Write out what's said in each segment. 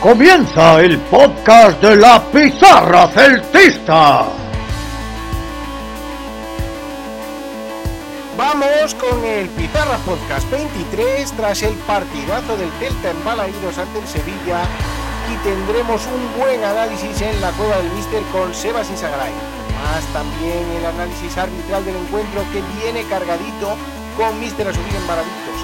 Comienza el podcast de la pizarra celtista. Vamos con el Pizarra Podcast 23 tras el partidazo del Celta en Balaídos ante el Sevilla y tendremos un buen análisis en la cueva del Mister con Sebas Isagray. Más también el análisis arbitral del encuentro que viene cargadito con Mister Asubir en Baladitos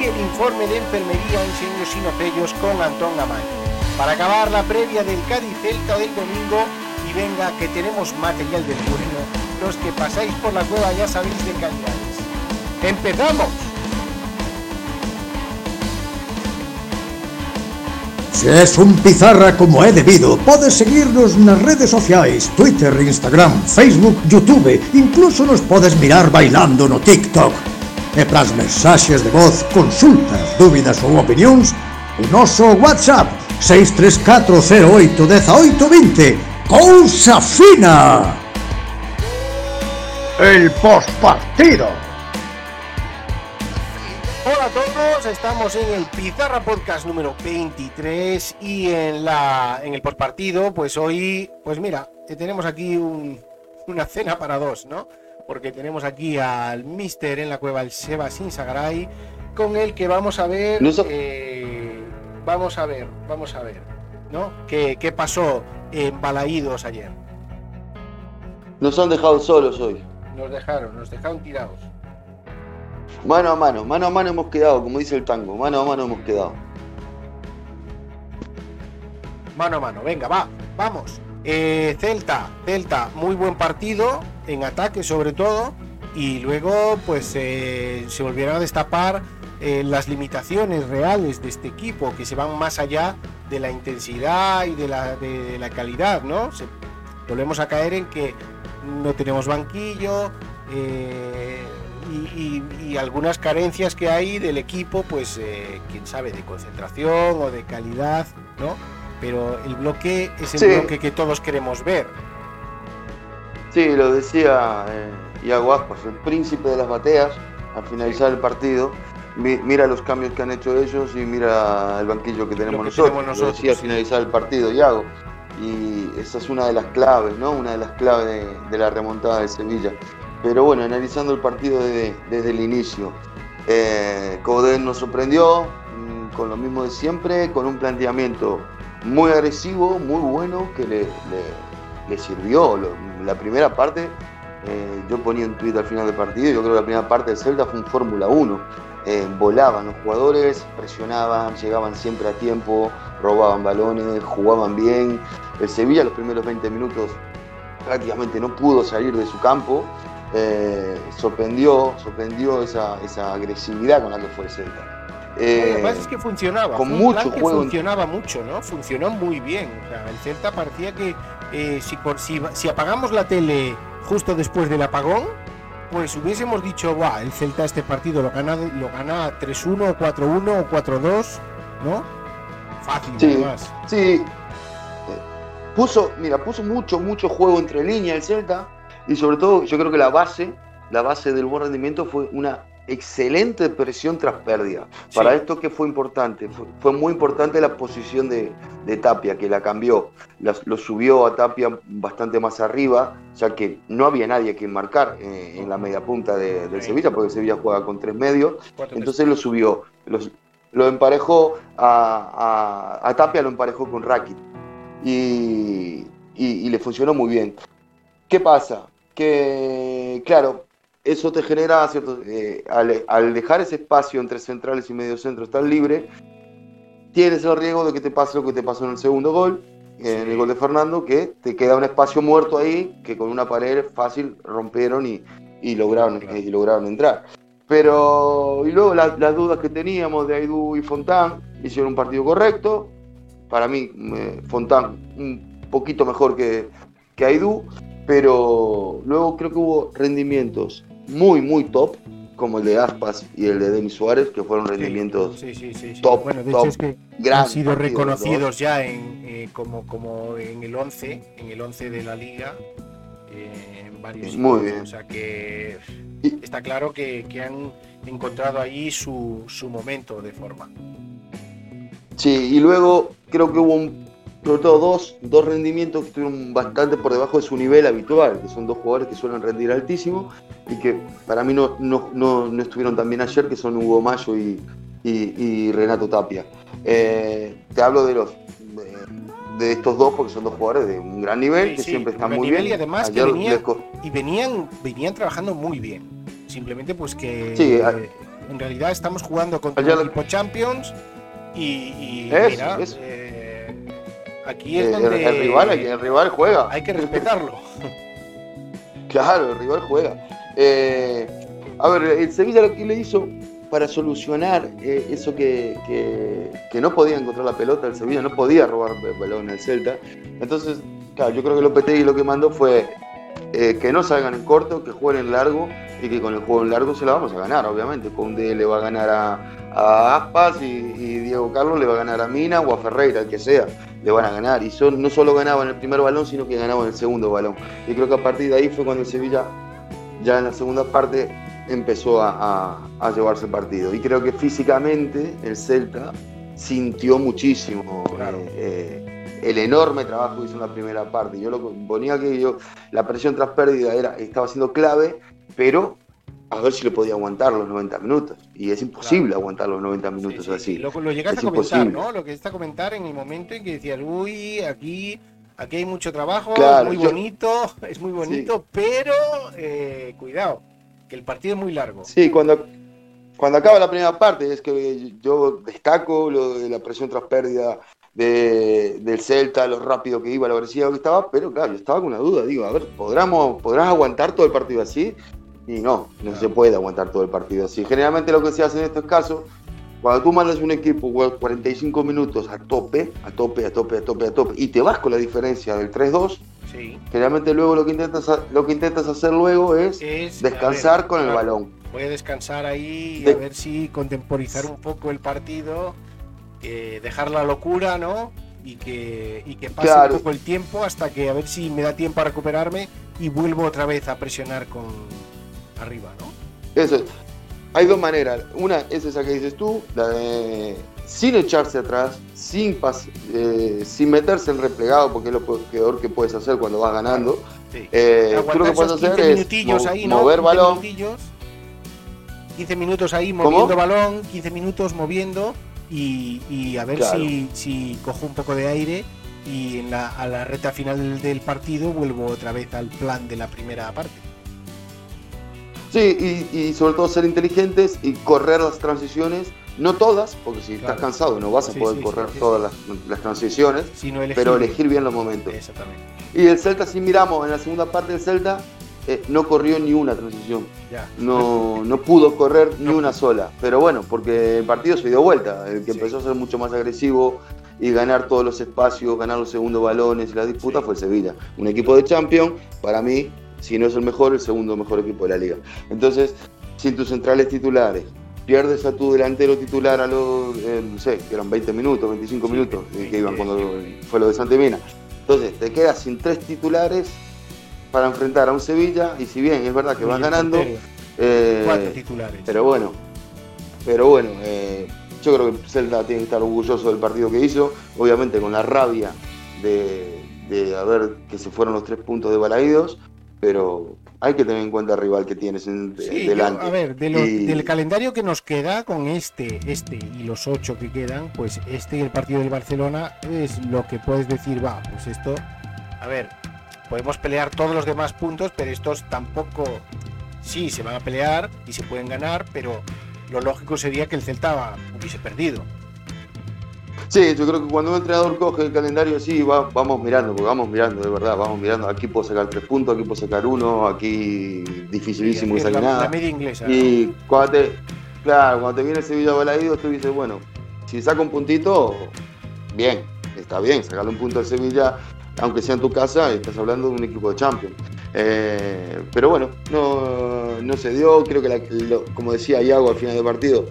y el informe de enfermería en Seños Sinopellos con Antón Gamay. para acabar la previa del Cádiz Celta del domingo y venga que tenemos material del bueno. Los que pasáis por la cueva ya sabéis de calidades. ¡Empezamos! Si es un pizarra como é debido, podes seguirnos nas redes sociais, Twitter, Instagram, Facebook, Youtube, incluso nos podes mirar bailando no TikTok. E para mensajes mensaxes de voz, consultas, dúbidas ou opinións, o noso WhatsApp 634081820. Cousa fina! El postpartido. Hola a todos, estamos en el Pizarra Podcast número 23 y en la en el postpartido, pues hoy, pues mira, eh, tenemos aquí un- una cena para dos, ¿no? Porque tenemos aquí al Mister en la cueva, el Seba Sinsagaray, con el que vamos a ver, No so- eh, vamos a ver, vamos a ver, ¿no? ¿Qué, qué pasó en Balaídos ayer? Nos han dejado solos hoy. Nos dejaron, nos dejaron tirados. Mano a mano, mano a mano hemos quedado, como dice el tango, mano a mano hemos quedado. Mano a mano, venga, va, vamos. Eh, Celta, Celta, muy buen partido, en ataque sobre todo, y luego pues eh, se volvieron a destapar eh, las limitaciones reales de este equipo, que se van más allá de la intensidad y de la, de la calidad, ¿no? Se- volvemos a caer en que no tenemos banquillo eh, y, y- y algunas carencias que hay del equipo, pues eh, quién sabe, de concentración o de calidad, ¿no? Pero el bloque es el Sí. bloque que todos queremos ver. Sí, lo decía Iago Aspas, el príncipe de las bateas, al finalizar el partido. Mi- mira los cambios que han hecho ellos y mira el banquillo que tenemos que nosotros. tenemos Lo nosotros, decía al finalizar el partido Iago. Y esa es una de las claves, ¿no? Una de las claves de, de la remontada de Sevilla. Pero bueno, analizando el partido desde, desde el inicio. Eh, Coden nos sorprendió mm, con lo mismo de siempre, con un planteamiento muy agresivo, muy bueno, que le, le- le sirvió. Lo- la primera parte, eh, yo ponía un tweet al final del partido, yo creo que la primera parte del Celta fue un Fórmula 1. Eh, volaban los jugadores, presionaban, llegaban siempre a tiempo, robaban balones, jugaban bien. El Sevilla los primeros 20 minutos prácticamente no pudo salir de su campo. Eh, sorprendió, sorprendió esa, esa agresividad con la que fue el Celta. Eh, Lo que pasa es que funcionaba. con mucho que juego. funcionaba mucho, ¿no? Funcionó muy bien. O sea, el Celta parecía que eh, si, por- si, si apagamos la tele justo después del apagón, pues hubiésemos dicho, Buah, el Celta este partido lo gana, lo gana 3-1 o 4-1 o 4-2, ¿no? Fácil, Sí. además. Sí. Eh, Puso, mira, puso mucho, mucho juego entre líneas el Celta. Y sobre todo, yo creo que la base, la base del buen rendimiento fue una excelente presión tras pérdida. Sí. Para esto que fue importante, fue, fue muy importante la posición de, de Tapia, que la cambió, lo subió a Tapia bastante más arriba, ya que no había nadie que marcar eh, en la media punta de- del Sí. Sevilla, porque Sevilla juega con tres medios. Entonces lo subió, los- lo emparejó a, a- a Tapia, lo emparejó con Rakic y, y- y le funcionó muy bien. ¿Qué pasa? Que, claro, eso te genera, ¿cierto? Eh, al, al dejar ese espacio entre centrales y mediocentros tan libre, tienes el riesgo de que te pase lo que te pasó en el segundo gol, en el gol de Fernando, que te queda un espacio muerto ahí, que con una pared fácil rompieron y, y lograron, Claro. y lograron entrar. Pero, y luego la- las dudas que teníamos de Aidú y Fontán, hicieron un partido correcto. Para mí, eh, Fontán un poquito mejor que, que Aidú, pero luego creo que hubo rendimientos muy, muy top, como el de Aspas y el de Denis Suárez, que fueron rendimientos Sí, sí, sí, sí. top, Bueno, de top, hecho es que han sido reconocidos ya en, eh, como, como en el 11, en el 11 de la liga, eh, en varios Muy bien. O sea que está claro que, que han encontrado ahí su, su momento de forma. Sí, y luego creo que hubo un, sobre todo dos, dos rendimientos que estuvieron bastante por debajo de su nivel habitual, que son dos jugadores que suelen rendir altísimo y que para mí no, no, no, estuvieron tan bien ayer, que son Hugo Mayo y, y, Renato Tapia. Eh, te hablo de los de, estos dos porque son dos jugadores de un gran nivel, que siempre están muy bien. Y además que venían, y venían, venían trabajando muy bien. Simplemente pues que en realidad estamos jugando contra el equipo Champions y, mira, eh, aquí es donde el, rival, el rival juega. Hay que respetarlo. claro, el rival juega. Eh, a ver, el Sevilla lo que le hizo para solucionar eh, eso que, que, no podía encontrar la pelota, el Sevilla no podía robar el balón el Celta. Entonces, claro, yo creo que Lopetegui lo que mandó fue eh, que no salgan en corto, que jueguen en largo y que con el juego en largo se la vamos a ganar, obviamente. Conde le va a ganar a, Aspas y, Diego Carlos le va a ganar a Mina o a Ferreira, el que sea, le van a ganar. Y son, no solo ganaban el primer balón, sino que ganaban el segundo balón. Y creo que a partir de ahí fue cuando el Sevilla, ya en la segunda parte, empezó a, llevarse el partido. Y creo que físicamente el Celta sintió muchísimo eh, eh, el enorme trabajo que hizo en la primera parte. Yo lo ponía que yo, la presión tras pérdida era, estaba siendo clave, pero a ver si lo podía aguantar los 90 minutos. Y es imposible aguantar los 90 minutos así. Lo, lo llegaste a comentar, ¿no? Lo que está a comentar en el momento en que decías, uy, aquí aquí hay mucho trabajo, es muy bonito, es muy bonito, pero eh, cuidado, que el partido es muy largo. Sí, cuando, cuando acaba la primera parte, es que yo destaco lo de la presión tras pérdida de, del Celta, lo rápido que iba, lo agresivo que estaba, pero claro, yo estaba con una duda, digo, a ver, ¿podremos, ¿podrás aguantar todo el partido así? Y no, no se puede aguantar todo el partido así. Generalmente lo que se hace en estos casos, cuando tú mandas un equipo 45 minutos a tope, a tope, a tope, a tope, a tope, y te vas con la diferencia del 3-2, Generalmente luego lo que intentas, lo que intentas hacer luego es, descansar con el balón. Voy a descansar ahí y a ver si contemporizar un poco el partido, dejar la locura, ¿no? Y que, y que pase un poco el tiempo hasta que a ver si me da tiempo a recuperarme y vuelvo otra vez a presionar con arriba, ¿no? Eso es. Hay dos maneras. Una es esa que dices tú, la de sin echarse atrás, sin, eh, sin meterse en replegado, porque es lo peor que puedes hacer cuando vas ganando. Eh, tú lo que puedes hacer es ahí, mover balón. 15 minutos ahí moviendo balón, 15 minutos moviendo y, a ver si, si, cojo un poco de aire y en la, a la reta final del partido vuelvo otra vez al plan de la primera parte. Sí, y, y sobre todo ser inteligentes y correr las transiciones no todas, porque si estás cansado no vas a poder correr todas las, transiciones, pero elegir bien los momentos. Exactamente. Y el Celta, si miramos en la segunda parte del Celta, eh, no corrió ni una transición. No, no pudo correr ni una sola. Pero bueno, porque el partido se dio vuelta. El que empezó a ser mucho más agresivo y ganar todos los espacios, ganar los segundos balones y la disputa fue el Sevilla. Un equipo de Champions, para mí, si no es el mejor, el segundo mejor equipo de la liga. Entonces, sin tus centrales titulares, pierdes a tu delantero titular a los, eh, no sé, que eran 20 minutos, 25 minutos, eh, que iban cuando fue lo de Santemina. Entonces, te quedas sin tres titulares para enfrentar a un Sevilla, y si bien es verdad que vas ganando, eh, cuatro titulares. Pero bueno, pero bueno, yo creo que Celta tiene que estar orgulloso del partido que hizo, obviamente con la rabia de, de haber que se fueron los tres puntos de Balaídos, pero hay que tener en cuenta el rival que tienes en, delante. a ver, del calendario que nos queda con este, este y los ocho que quedan, pues este y el partido del Barcelona es lo que puedes decir, va, pues esto, a ver, podemos pelear todos los demás puntos, pero estos tampoco, sí, se van a pelear y se pueden ganar, pero lo lógico sería que el Celta hubiese perdido. Sí, yo creo que cuando un entrenador coge el calendario así, vamos mirando, porque vamos mirando, de verdad, vamos mirando. Aquí puedo sacar tres puntos, aquí puedo sacar uno, aquí dificilísimo que saque nada. La media inglesa. Y cuando te, claro, cuando te viene el Sevilla balaído, tú dices, bueno, si saca un puntito, bien, está bien, sacarle un punto al Sevilla, aunque sea en tu casa, estás hablando de un equipo de Champions. Eh, pero bueno, no, no, se dio, creo que, como decía Iago al final del partido,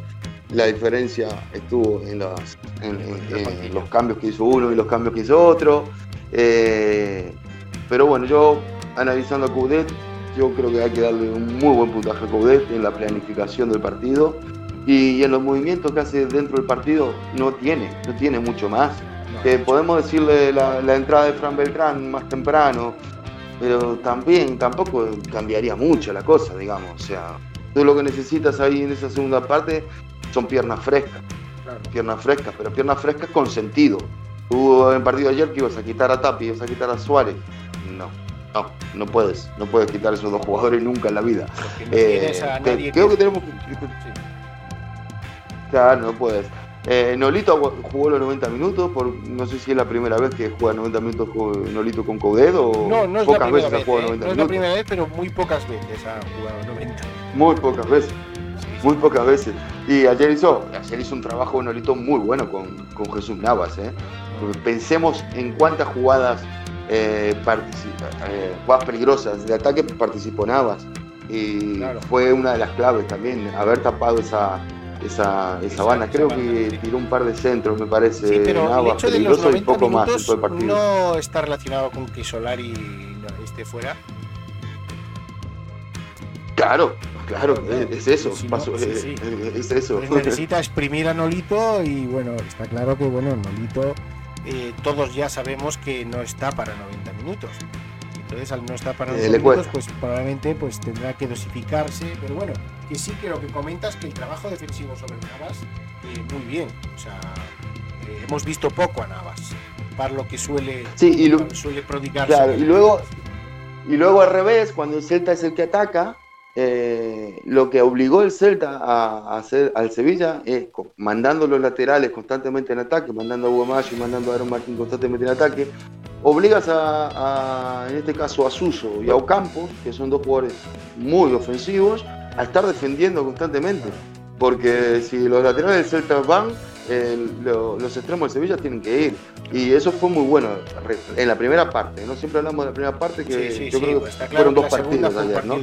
la diferencia estuvo en, los cambios que hizo uno y los cambios que hizo otro. Eh, pero bueno, yo analizando a Coudet, yo creo que hay que darle un muy buen puntaje a Coudet en la planificación del partido. Y, en los movimientos que hace dentro del partido no tiene, no tiene mucho más. Que podemos decirle la, entrada de Fran Beltrán más temprano, pero también tampoco cambiaría mucho la cosa, digamos. O sea, tú lo que necesitas ahí en esa segunda parte son piernas frescas. Piernas frescas, pero piernas frescas con sentido. Hubo en partido ayer que ibas a quitar a Tapi, ibas a quitar a Suárez. No, no, no puedes, no puedes quitar a esos dos jugadores nunca en la vida. Eh, creo que tenemos que. Claro, no puedes. Eh, Nolito jugó los 90 minutos, por, no sé si es la primera vez que juega 90 minutos Nolito con Coudet o no, no es pocas la veces vez, ha jugado 90 eh, minutos. No es la primera vez, pero muy pocas veces ha jugado 90. Muy pocas veces, muy pocas veces. Y ayer hizo, ayer hizo un trabajo Nolito muy bueno con, con Jesús Navas. ¿eh? Pensemos en cuántas jugadas, eh, jugadas peligrosas de ataque participó Navas. Y fue una de las claves también, haber tapado esa, esa, esa banda. Creo que tiró un par de centros, me parece. Sí, pero peligroso y poco más en todo el partido. No está relacionado con que Solari esté fuera. Claro, claro, es, eso, es, eso. necesita exprimir a Nolito y bueno, está claro que bueno, Nolito eh, todos ya sabemos que no está para 90 minutos. Entonces, al no estar para 90 eh, minutos, pues probablemente pues, tendrá que dosificarse. Pero bueno, que sí que lo que comentas, que el trabajo defensivo sobre Navas, eh, muy bien. O sea, hemos visto poco a Navas, para lo que suele, sí, y suele prodigar. Claro, y luego, y luego al revés, cuando el Celta es el que ataca, eh, lo que obligó el Celta a, hacer al Sevilla es mandando los laterales constantemente en ataque, mandando a Guamayo y mandando a Aaron Martín constantemente en ataque, obligas a, en este caso a Suso y a Ocampos, que son dos jugadores muy ofensivos, a estar defendiendo constantemente. Porque si los laterales del Celta van, los extremos del Sevilla tienen que ir. Y eso fue muy bueno en la primera parte. No siempre hablamos de la primera parte, que yo creo que pues fueron dos partidos ayer, ¿no?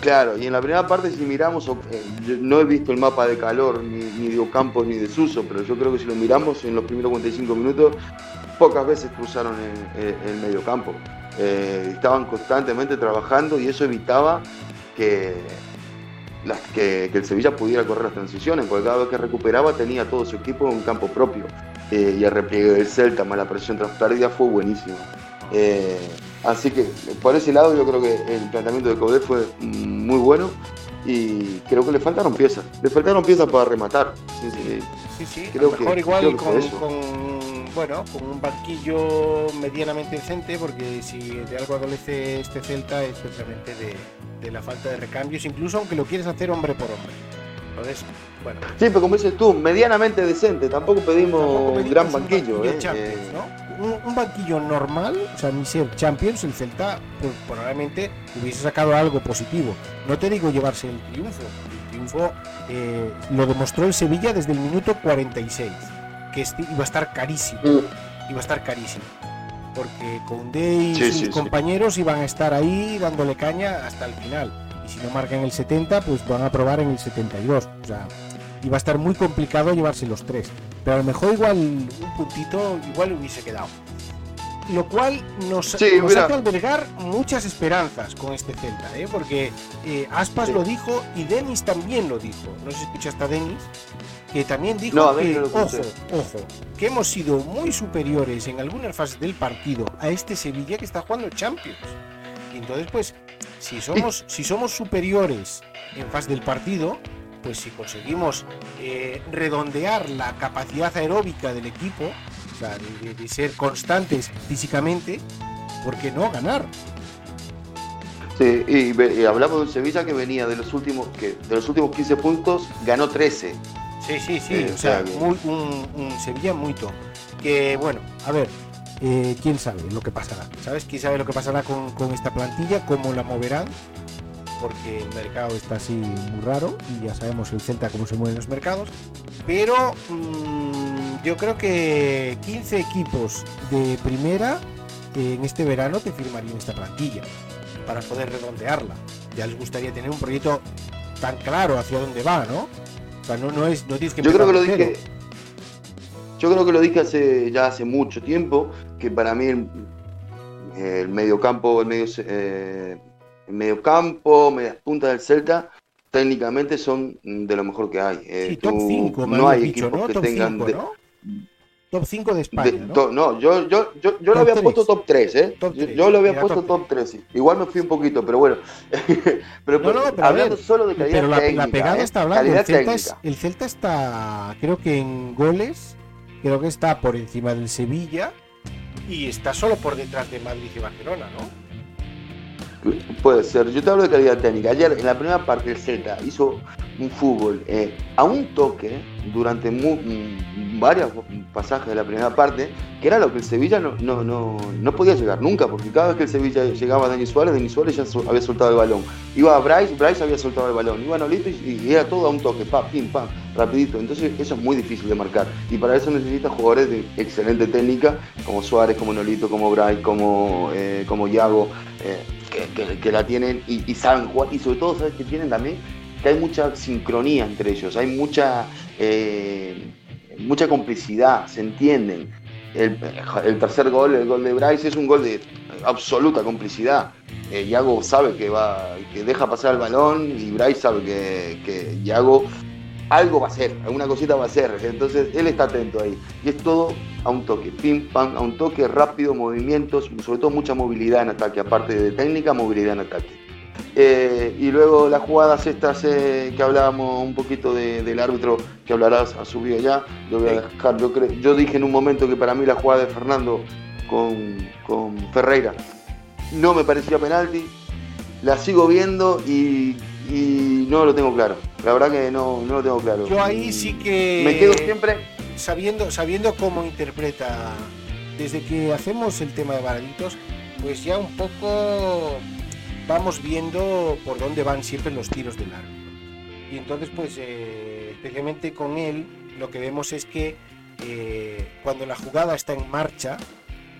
Claro, y en la primera parte si miramos, eh, no he visto el mapa de calor ni, de Ocampos ni de Suso, pero yo creo que si lo miramos en los primeros 45 minutos, pocas veces cruzaron el, medio campo. Eh, estaban constantemente trabajando y eso evitaba que, el Sevilla pudiera correr las transiciones, porque cada vez que recuperaba tenía todo su equipo en un campo propio. Eh, y el repliegue del Celta, más la presión tras pérdida, fue buenísimo. Así que por ese lado yo creo que el planteamiento de Coudet fue muy bueno y creo que le faltaron piezas. Le faltaron piezas para rematar. Sí, sí, creo mejor igual con, bueno, con un banquillo medianamente decente, porque si de algo adolece este Celta es precisamente de, la falta de recambios, incluso aunque lo quieres hacer hombre por hombre. Entonces, bueno. Sí, pero como dices tú, medianamente decente, tampoco pedimos, un gran banquillo. ¿eh? Eh, ¿no? Un, banquillo normal, o sea, ni ser Champions, el Celta pues, probablemente hubiese sacado algo positivo. No te digo llevarse el triunfo, el triunfo eh, lo demostró el Sevilla desde el minuto 46, que este iba a estar carísimo, mm. iba a estar carísimo. Porque Conde y sus compañeros iban a estar ahí dándole caña hasta el final. Y si no marcan el 70, pues van a probar en el 72. O sea, iba a estar muy complicado llevarse los tres. Pero a lo mejor igual un puntito igual hubiese quedado. Lo cual nos, hace albergar muchas esperanzas con este Celta, ¿eh? porque eh, Aspas lo dijo y Denis también lo dijo. No sé si escuchaste a Denis, que también dijo que, ojo, ojo, que hemos sido muy superiores en algunas fases del partido a este Sevilla que está jugando Champions. Y entonces, pues, si somos, si somos superiores en fase del partido, pues si conseguimos eh, redondear la capacidad aeróbica del equipo, o sea, de, ser constantes físicamente, ¿por qué no ganar? Sí, y, hablamos de un Sevilla que venía de los últimos que de los últimos 15 puntos ganó 13. Sí, sí, sí, eh, o sea, un, Sevilla muy top. Que bueno, a ver, eh, quién sabe lo que pasará. ¿Sabes? ¿Quién sabe lo que pasará con, con esta plantilla? ¿Cómo la moverán? Porque el mercado está así muy raro y ya sabemos el Celta cómo se mueven los mercados. Pero mm, yo creo que 15 equipos de primera en este verano te firmarían esta plantilla para poder redondearla. Ya les gustaría tener un proyecto tan claro hacia dónde va, ¿no? O sea, no, no es, no tienes que Yo creo que lo dije. Yo creo que lo dije hace ya hace mucho tiempo, que para mí el, el mediocampo, el medio eh, en medio campo, medias puntas del Celta, técnicamente son de lo mejor que hay. Eh, Sí, top tú- 5, no hay equipos que Top tengan 5, de- ¿no? Top 5 de de- España, ¿no? to- no, yo, yo, yo, yo Top lo había puesto top 3, ¿eh? Top yo, yo lo había puesto top top 3. sí. Igual me fui un poquito, pero bueno. pero, No, no, pero hablando ver, solo de calidad Pero la, técnica. la pegada ¿eh? está hablando. El Celta, es- el Celta está, creo que en goles, creo que está por encima del Sevilla y está solo por detrás de Madrid y Barcelona, ¿no? Puede ser. Yo te hablo de calidad técnica. Ayer, en la primera parte, el Celta hizo un fútbol eh, a un toque durante mu- mm, varios pasajes de la primera parte, que era lo que el Sevilla no, no, no, no podía llegar nunca, porque cada vez que el Sevilla llegaba a Denis Suárez, Denis Suárez ya había soltado el balón. Iba a Bryce, Bryce había soltado el balón. Iba a Nolito y, era todo a un toque, pa, pim, pam, rapidito. Entonces eso es muy difícil de marcar. Y para eso necesitas jugadores de excelente técnica, como Suárez, como Nolito, como Bryce, como, eh, como Yago. eh, que la tienen y, y saben jugar y sobre todo sabes que tienen también que hay mucha sincronía entre ellos hay mucha eh, mucha complicidad se entienden el, tercer gol el gol de Bryce es un gol de absoluta complicidad Eh, Yago sabe que va que deja pasar el balón y Bryce sabe que, que Yago algo va a hacer, alguna cosita va a hacer. Entonces él está atento ahí. Y es todo a un toque, pim, pam, a un toque rápido, movimientos, sobre todo mucha movilidad en ataque, aparte de técnica, movilidad en ataque. Eh, y luego las jugadas estas eh, que hablábamos un poquito de- del árbitro que hablarás a su vida ya, lo voy a dejar. Yo, dije en un momento que para mí la jugada de Fernando con, con Ferreira no me parecía penalti, la sigo viendo y, y no lo tengo claro. La verdad que no, no lo tengo claro. Yo ahí sí que Me quedo siempre. sabiendo, sabiendo cómo interpreta, desde que hacemos el tema de baraditos, pues ya un poco vamos viendo por dónde van siempre los tiros del árbitro. Y entonces, pues, eh, especialmente con él, lo que vemos es que eh, cuando la jugada está en marcha,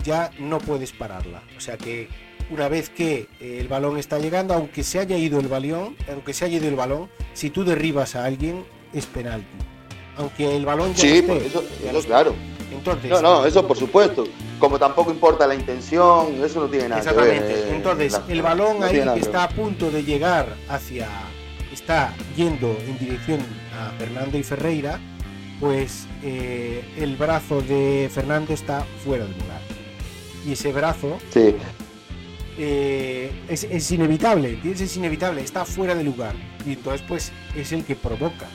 ya no puedes pararla. O sea que una vez que eh, el balón está llegando, aunque se haya ido el balón, aunque se haya ido el balón, si tú derribas a alguien, es penalti. Aunque el balón ya Sí, no pues esté, eso, ya eso esté. claro. Entonces, No, no, eso por supuesto. Como tampoco importa la intención, eso no tiene nada que ver. Exactamente. eh, Entonces, la- el balón no ahí que está a punto de llegar hacia. está yendo en dirección a Fernando y Ferreira, pues eh, el brazo de Fernando está fuera del lugar. Y ese brazo. Sí, eh, es, es inevitable. Es inevitable, está fuera de lugar. Y entonces, pues, es el que provoca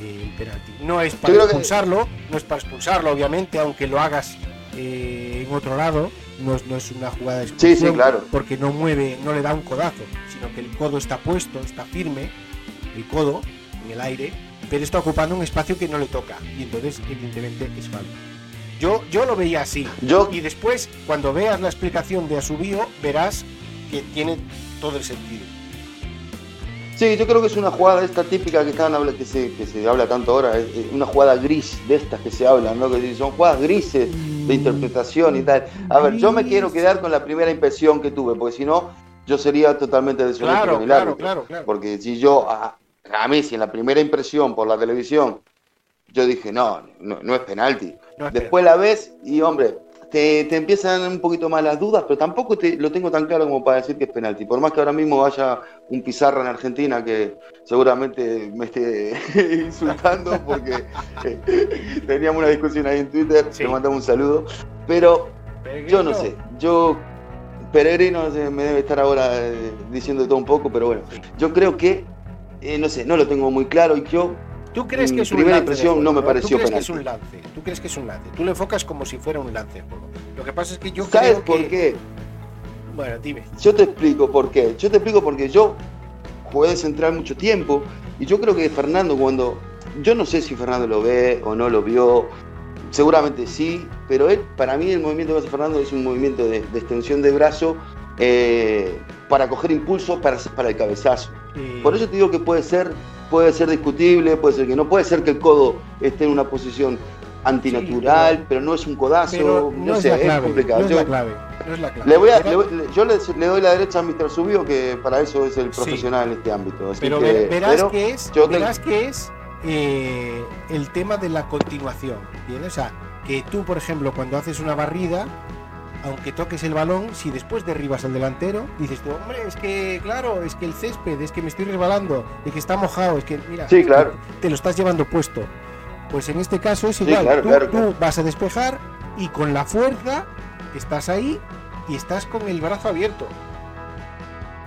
eh, el penalti. No es para que- expulsarlo, no es para expulsarlo, obviamente, aunque lo hagas eh, en otro lado, no es, no es una jugada de Sí, expulsión, sí, claro. porque no mueve, no le da un codazo, sino que el codo está puesto, está firme, el codo en el aire, pero está ocupando un espacio que no le toca. Y entonces, evidentemente, es falta. Yo, yo lo veía así. yo, Y después, cuando veas la explicación de Asubío, verás que tiene todo el sentido. Sí, yo creo que es una jugada esta típica que, habla- que, se, que se habla tanto ahora, es- una jugada gris de estas que se hablan, ¿no? que son jugadas grises de interpretación y tal. A ver, yo me quiero quedar con la primera impresión que tuve, porque si no, yo sería totalmente deshonesto Claro, con el claro, árbitro. claro, claro. Porque si yo, a, a mí, si en la primera impresión por la televisión, yo dije, no, no, no es penalti. No es Después la ves y, hombre, te, te empiezan un poquito más las dudas, pero tampoco te, lo tengo tan claro como para decir que es penalti. Por más que ahora mismo haya un pizarra en Argentina que seguramente me esté insultando porque eh, teníamos una discusión ahí en Twitter, Sí. le mandamos un saludo, pero yo no sé, yo Peregrino eh, me debe estar ahora eh, diciendo todo un poco, pero bueno, yo creo que, eh, no sé, no lo tengo muy claro y yo, ¿Tú crees que es un primera impresión no me pareció ¿Tú crees que es un penalti. lance? ¿Tú crees que es un lance? Tú lo enfocas como si fuera un lance juego. Lo que pasa es que yo ¿sabes creo por que... qué? Bueno, dime. Yo te explico por qué. Yo te explico porque yo jugué de central mucho tiempo y yo creo que Fernando cuando... Yo no sé si Fernando lo ve o no lo vio, seguramente sí, pero él, para mí el movimiento que hace Fernando es un movimiento de, de extensión de brazo eh, para coger impulso para, para el cabezazo. Eh, Por eso te digo que puede ser, puede ser discutible, puede ser que no, puede ser que el codo esté en una posición antinatural, Sí, pero, no es un codazo, no, no, sé, es clave, complicado. no es la clave. No es la clave. le voy a, Verás- le voy- le- yo le, le doy la derecha a Mr. Subio que para eso es el Sí. profesional en este ámbito. Así Pero que- verás pero que es, que eh, el tema de la continuación. ¿entiendes? O sea, que tú, por ejemplo, cuando haces una barrida, aunque toques el balón, si después derribas al delantero, dices tú, hombre, es que, claro, es que el césped, es que me estoy resbalando, es que está mojado, es que, mira, sí, claro. te lo estás llevando puesto. Pues en este caso es igual, tú, vas a despejar y con la fuerza estás ahí y estás con el brazo abierto.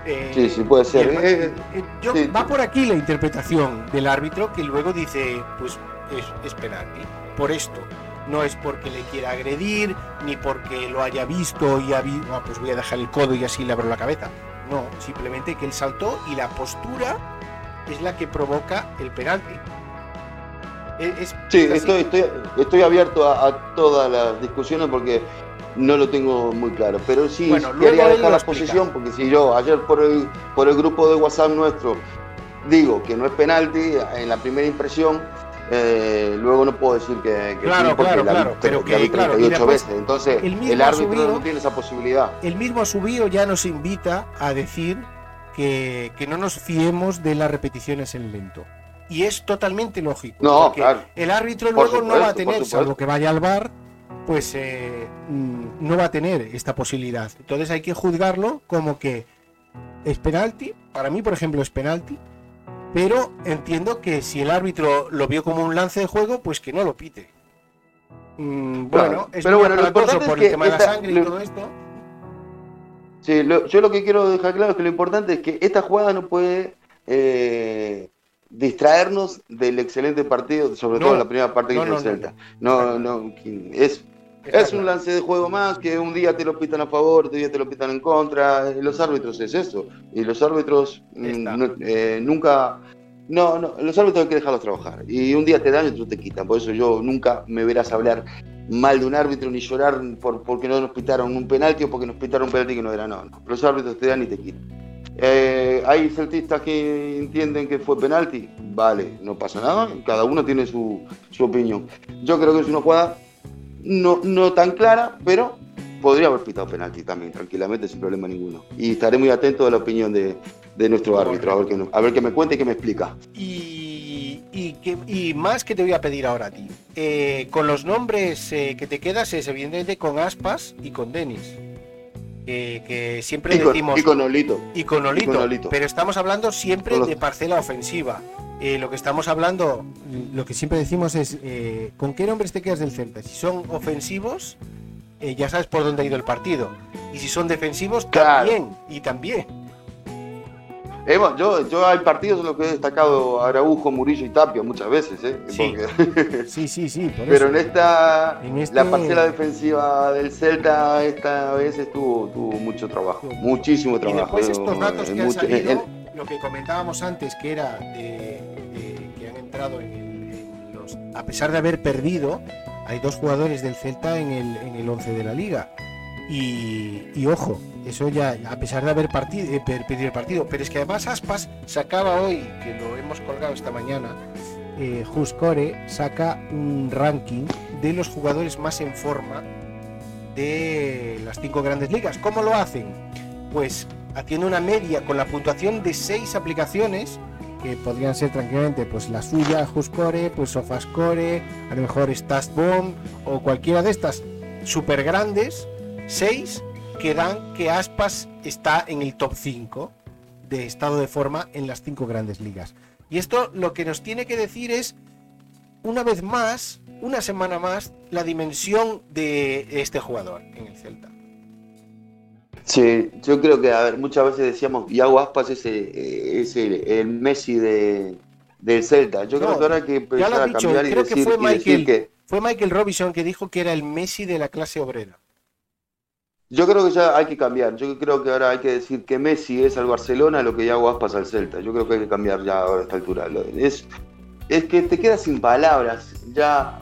Eh, sí, sí, puede ser. Eh, eh, va por aquí la interpretación del árbitro que luego dice, pues es, es penalti, por esto no es porque le quiera agredir, ni porque lo haya visto y ha visto, ah, pues voy a dejar el codo y así le abro la cabeza. No, simplemente que él saltó y la postura es la que provoca el penalti. E, sí, estoy, estoy, abierto a, todas las discusiones porque no lo tengo muy claro. Pero sí quería dejar la posición porque si yo ayer por el, por el grupo de WhatsApp nuestro digo que no es penalti, en la primera impresión eh, luego no puedo decir que, claro, claro, claro, pero que, claro, veces. Entonces, el, árbitro no tiene esa posibilidad. El mismo subido ya nos invita a decir que, no nos fiemos de las repeticiones en lento. Y es totalmente lógico. No, claro. El árbitro luego no va a tener, salvo que vaya al bar, pues eh, mm, no va a tener esta posibilidad. Entonces hay que juzgarlo como que es penalti. Para mí, por ejemplo, es penalti pero entiendo que si el árbitro lo vio como un lance de juego, pues que no lo pite. Mm, bueno, es pero bueno, lo importante por el tema de la sangre y todo esto. Sí, yo lo que quiero dejar claro es que lo importante es que esta jugada no puede eh, distraernos del excelente partido, sobre todo en la primera parte que no, el Celta. No, no, es es un lance de juego más que un día te lo pitan a favor, otro día te lo pitan en contra. Los árbitros es eso. Y los árbitros mm, eh, nunca. No, no, los árbitros hay que dejarlos trabajar. Y un día te dan y otro te quitan. Por eso yo nunca me verás hablar mal de un árbitro ni llorar por, porque no nos pitaron un penalti o porque nos pitaron un penalti que no era. No, no. Los árbitros te dan y te quitan. Eh, hay celtistas que entienden que fue penalti. Vale, no pasa nada. Cada uno tiene su, su opinión. Yo creo que es una jugada no, no tan clara, pero podría haber pitado penalti también, tranquilamente, sin problema ninguno. Y estaré muy atento a la opinión de, nuestro árbitro, a ver, que, a ver que me cuente y que me explica. Y, y, más que te voy a pedir ahora a ti. Eh, con los nombres eh, que te quedas es evidentemente con Aspas y con Denis. que siempre decimos. Y con Olito. Y con Olito. Pero estamos hablando siempre de parcela ofensiva. Eh, lo que estamos hablando, lo que siempre decimos es, eh, ¿con qué nombres te quedas del Celta? Si son ofensivos, eh, ya sabes por dónde ha ido el partido. Y si son defensivos, también. Y también. yo, yo hay partidos en los que he destacado a Araujo, Murillo y Tapio muchas veces. Sí, sí, sí, Pero en esta, este la parcela defensiva del Celta, esta vez estuvo, tuvo mucho trabajo. Muchísimo trabajo. Y después estos datos que han salido, lo que comentábamos antes, que era que han entrado en, los. A pesar de haber perdido, hay dos jugadores del Celta en el, en el 11 de la liga. Y, ojo, eso ya, a pesar de haber partido, eh, perdido el partido, pero es que además Aspas sacaba hoy, que lo hemos colgado esta mañana, eh, Juscore saca un ranking de los jugadores más en forma de las cinco grandes ligas. ¿Cómo lo hacen? Pues haciendo una media con la puntuación de seis aplicaciones que podrían ser tranquilamente pues la suya, Juscore, pues Sofascore, a lo mejor Bomb o cualquiera de estas super grandes, seis que dan que Aspas está en el top 5 de estado de forma en las cinco grandes ligas. Y esto lo que nos tiene que decir es, una vez más, una semana más, la dimensión de este jugador en el Celta. Sí, yo creo que, a ver, muchas veces decíamos, Iago Aspas es, es el, Messi de, del Celta. Yo creo que ahora hay que empezar a cambiar y decir, que fue Michael, que... Fue Michael Robinson que dijo que era el Messi de la clase obrera. Yo creo que ya hay que cambiar. Yo creo que ahora hay que decir que Messi es al Barcelona lo que Iago Aspas al Celta. Yo creo que hay que cambiar ya ahora a esta altura. Es, es que te quedas sin palabras. Ya.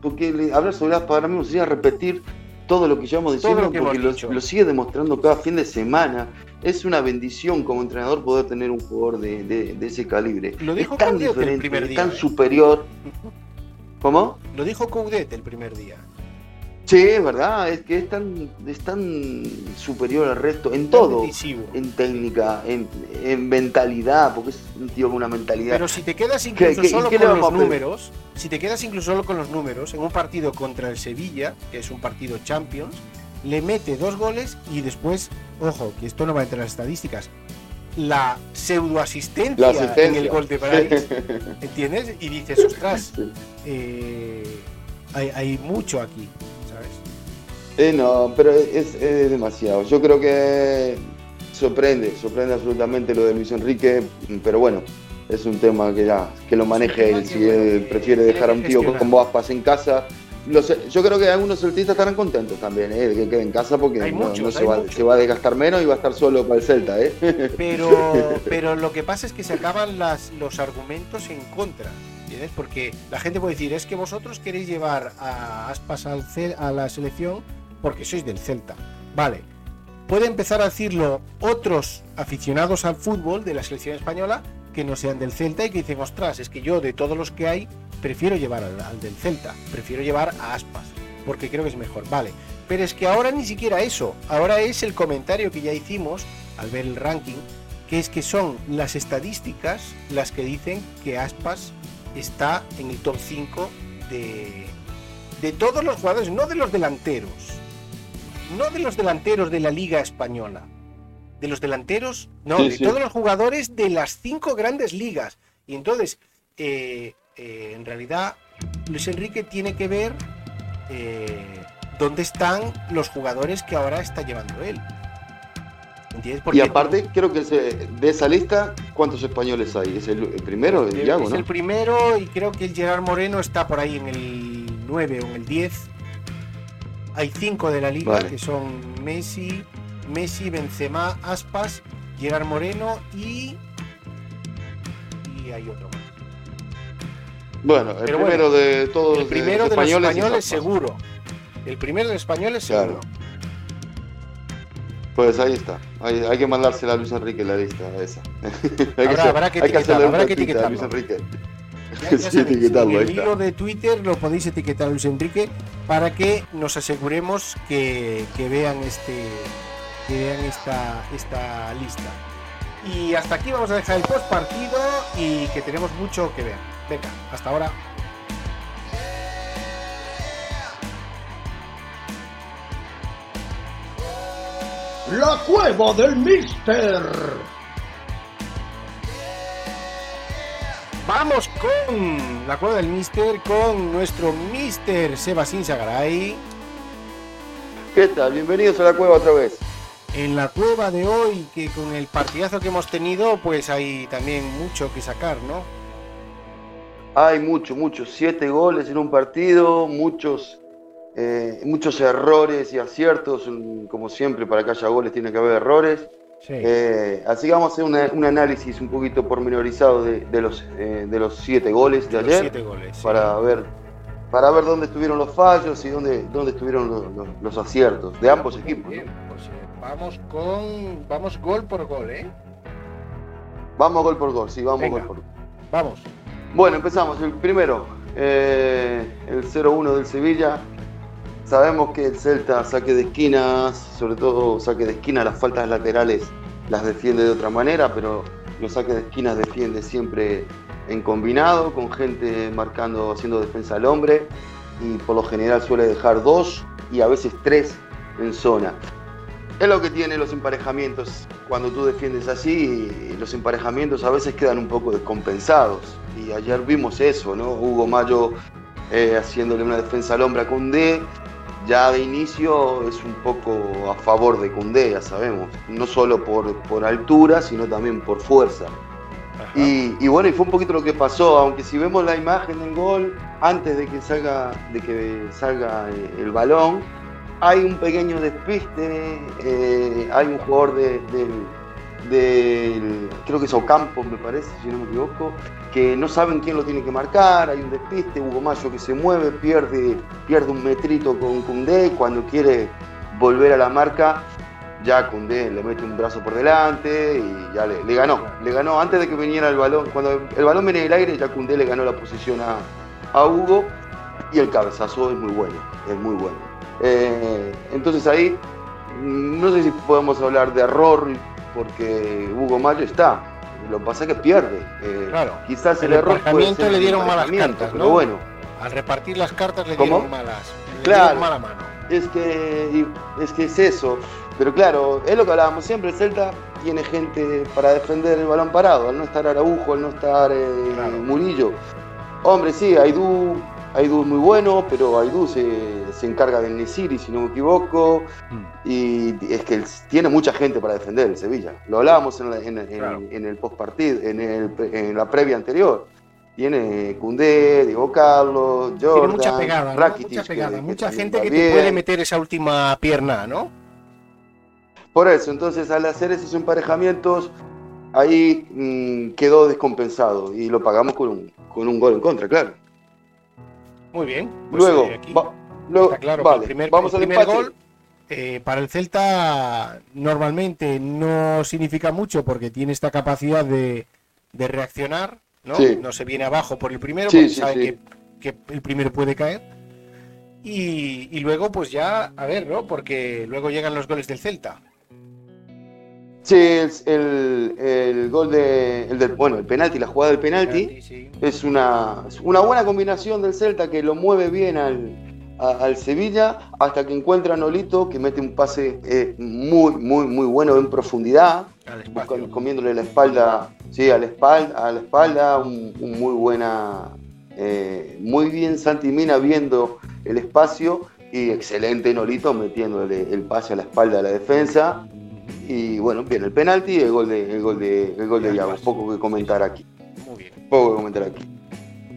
Porque hablar sobre Aspas ahora mismo sería repetir todo lo que llevamos diciendo porque lo, sigue demostrando cada fin de semana. Es una bendición como entrenador poder tener un jugador de, ese calibre. Lo dijo es tan diferente, el primer día, tan ¿eh? superior. ¿Cómo? Lo dijo Coudet el primer día. Sí, es verdad, es que es tan, es tan superior al resto, en todo, en técnica, en, mentalidad, porque es un tío con una mentalidad. Pero si te quedas incluso solo con los números, si te quedas incluso solo con los números, en un partido contra el Sevilla, que es un partido Champions, le mete dos goles y después, ojo, que esto no va a entrar en las estadísticas, la pseudoasistencia en el gol de Bryce, ¿entiendes? Y dices, ostras, eh, hay, mucho aquí. Eh, no, pero es, demasiado. Yo creo que sorprende, sorprende absolutamente lo de Luis Enrique, pero bueno, es un tema que ya, que lo maneje él. Si él prefiere dejar a un tío con Aspas en casa, yo creo que algunos celtistas estarán contentos también, ¿eh? de que quede en casa porque no, se, va, a desgastar menos y va a estar solo para el Celta. ¿eh? Pero, pero lo que pasa es que se acaban las, los argumentos en contra. ¿entiendes? Porque la gente puede decir, es que vosotros queréis llevar a Aspas al, a la selección porque sois del Celta. Vale, puede empezar a decirlo otros aficionados al fútbol de la selección española que no sean del Celta y que dicen, ostras, es que yo de todos los que hay prefiero llevar al, del Celta, prefiero llevar a Aspas, porque creo que es mejor. Vale, pero es que ahora ni siquiera eso, ahora es el comentario que ya hicimos al ver el ranking, que es que son las estadísticas las que dicen que Aspas está en el top 5 de, de todos los jugadores, no de los delanteros, no de los delanteros de la Liga Española, de los delanteros, no, de todos los jugadores de las cinco grandes ligas. Y entonces, eh, eh, en realidad Luis Enrique tiene que ver eh, dónde están los jugadores que ahora está llevando él. y aparte, creo que de esa lista, ¿cuántos españoles hay? ¿Es el, primero? El, es el primero y creo que el Gerard Moreno está por ahí en el 9 o en el 10. Hay cinco de la liga que son Messi, Messi, Benzema, Aspas, Gerard Moreno y. Y hay otro más. Bueno, el primero de todos el primero de, los españoles, seguro. El primero de los españoles seguro. Pues ahí está. Hay, que mandársela a Luis Enrique la lista esa. hay que, habrá que, habrá que etiquetarlo. Luis Enrique. Sí, etiquetarlo, en el hilo de Twitter lo podéis etiquetar a Luis Enrique para que nos aseguremos que, que vean este que vean esta, esta lista. Y hasta aquí vamos a dejar el post partido y que tenemos mucho que ver. Venga, hasta ahora. La cueva del Mister. Vamos con la cueva del Mister, con nuestro Mister Sebasín Sagaray. ¿Qué tal? Bienvenidos a la cueva otra vez. En la cueva de hoy, que con el partidazo que hemos tenido, pues hay también mucho que sacar, ¿no? Hay mucho, muchos, siete goles en un partido, muchos, eh, muchos errores y aciertos, como siempre, para que haya goles tiene que haber errores. Eh, así que vamos a hacer un análisis un poquito pormenorizado de, los, eh, de los siete goles de, ayer, para ver para ver dónde estuvieron los fallos y dónde, dónde estuvieron los, aciertos de ambos equipos. Pues, vamos con vamos gol por gol, ¿eh? Vamos gol por gol, sí, vamos gol por gol. Vamos. Bueno, empezamos. El primero, eh, el 0-1 del Sevilla. Sabemos que el Celta saque de esquinas, sobre todo saque de esquina, las faltas laterales las defiende de otra manera, pero los saques de esquinas defiende siempre en combinado, con gente marcando, haciendo defensa al hombre, y por lo general suele dejar dos y a veces tres en zona. Es lo que tiene los emparejamientos cuando tú defiendes así, los emparejamientos a veces quedan un poco descompensados. Y ayer vimos eso, ¿no? Hugo Mayo eh, haciéndole una defensa al hombre a Cundé, ya de inicio es un poco a favor de Cundé, ya sabemos. No solo por, por altura, sino también por fuerza. Y, y, bueno, y fue un poquito lo que pasó, aunque si vemos la imagen del gol, antes de que salga, de que salga eh, el balón, hay un pequeño despiste, eh, hay un jugador de, del, creo que es Ocampo, me parece, si no me equivoco, que no saben quién lo tiene que marcar, hay un despiste, Hugo Mayo que se mueve, pierde, pierde un metrito con Cundé, cuando quiere volver a la marca, ya Cundé le mete un brazo por delante y ya le, ganó, le ganó antes de que viniera el balón, cuando el balón viene en el aire, ya Cundé le ganó la posición a, a Hugo y el cabezazo es muy bueno, es muy bueno. Eh, entonces ahí no sé si podemos hablar de error porque Hugo Mayo está. Lo que pasa es que pierde. Eh, claro. Quizás el, error fue le dieron malas cartas, pero bueno. Al repartir las cartas le dieron malas. claro. mala mano. es que, es que es eso. Pero claro, es lo que hablábamos siempre, el Celta tiene gente para defender el balón parado, al no estar Araujo, al no estar eh, Murillo. Hombre, sí, Aidú, Aidú es muy bueno, pero Aidú se, se encarga del Nesiri, si no me equivoco, mm. y es que tiene mucha gente para defender el Sevilla. Lo hablábamos en, el post partido, en, en la previa anterior tiene Cundé, Diego Carlos, Jordan, Tiene mucha pegada, mucha, pegada. mucha gente que te puede meter esa última pierna, ¿no? Por eso, entonces al hacer esos emparejamientos, ahí mm, quedó descompensado y lo pagamos con un, con un gol en contra, claro. Muy bien. Pues, luego, eh, está claro el primer, vamos al primer gol. Eh, para el Celta normalmente no significa mucho porque tiene esta capacidad de, de reaccionar ¿no? se viene abajo por el primero, porque sabe que, el primero puede caer. Y, luego, pues ya, a ver, ¿no? Porque luego llegan los goles del Celta. Sí, el, gol de, el bueno, el penalti, la jugada del penalti, es una, una buena combinación del Celta que lo mueve bien al, al Sevilla hasta que encuentra a Nolito que mete un pase eh, muy, muy, muy bueno en profundidad, comiéndole la espalda Sí, a la espalda, a la espalda un, muy buena, eh, muy bien Santi Mina viendo el espacio y excelente Nolito metiéndole el pase a la espalda de la defensa. Y bueno, bien el penalti y el gol de, el gol de, el gol de. Poco que comentar aquí. Muy bien. Poco que comentar aquí.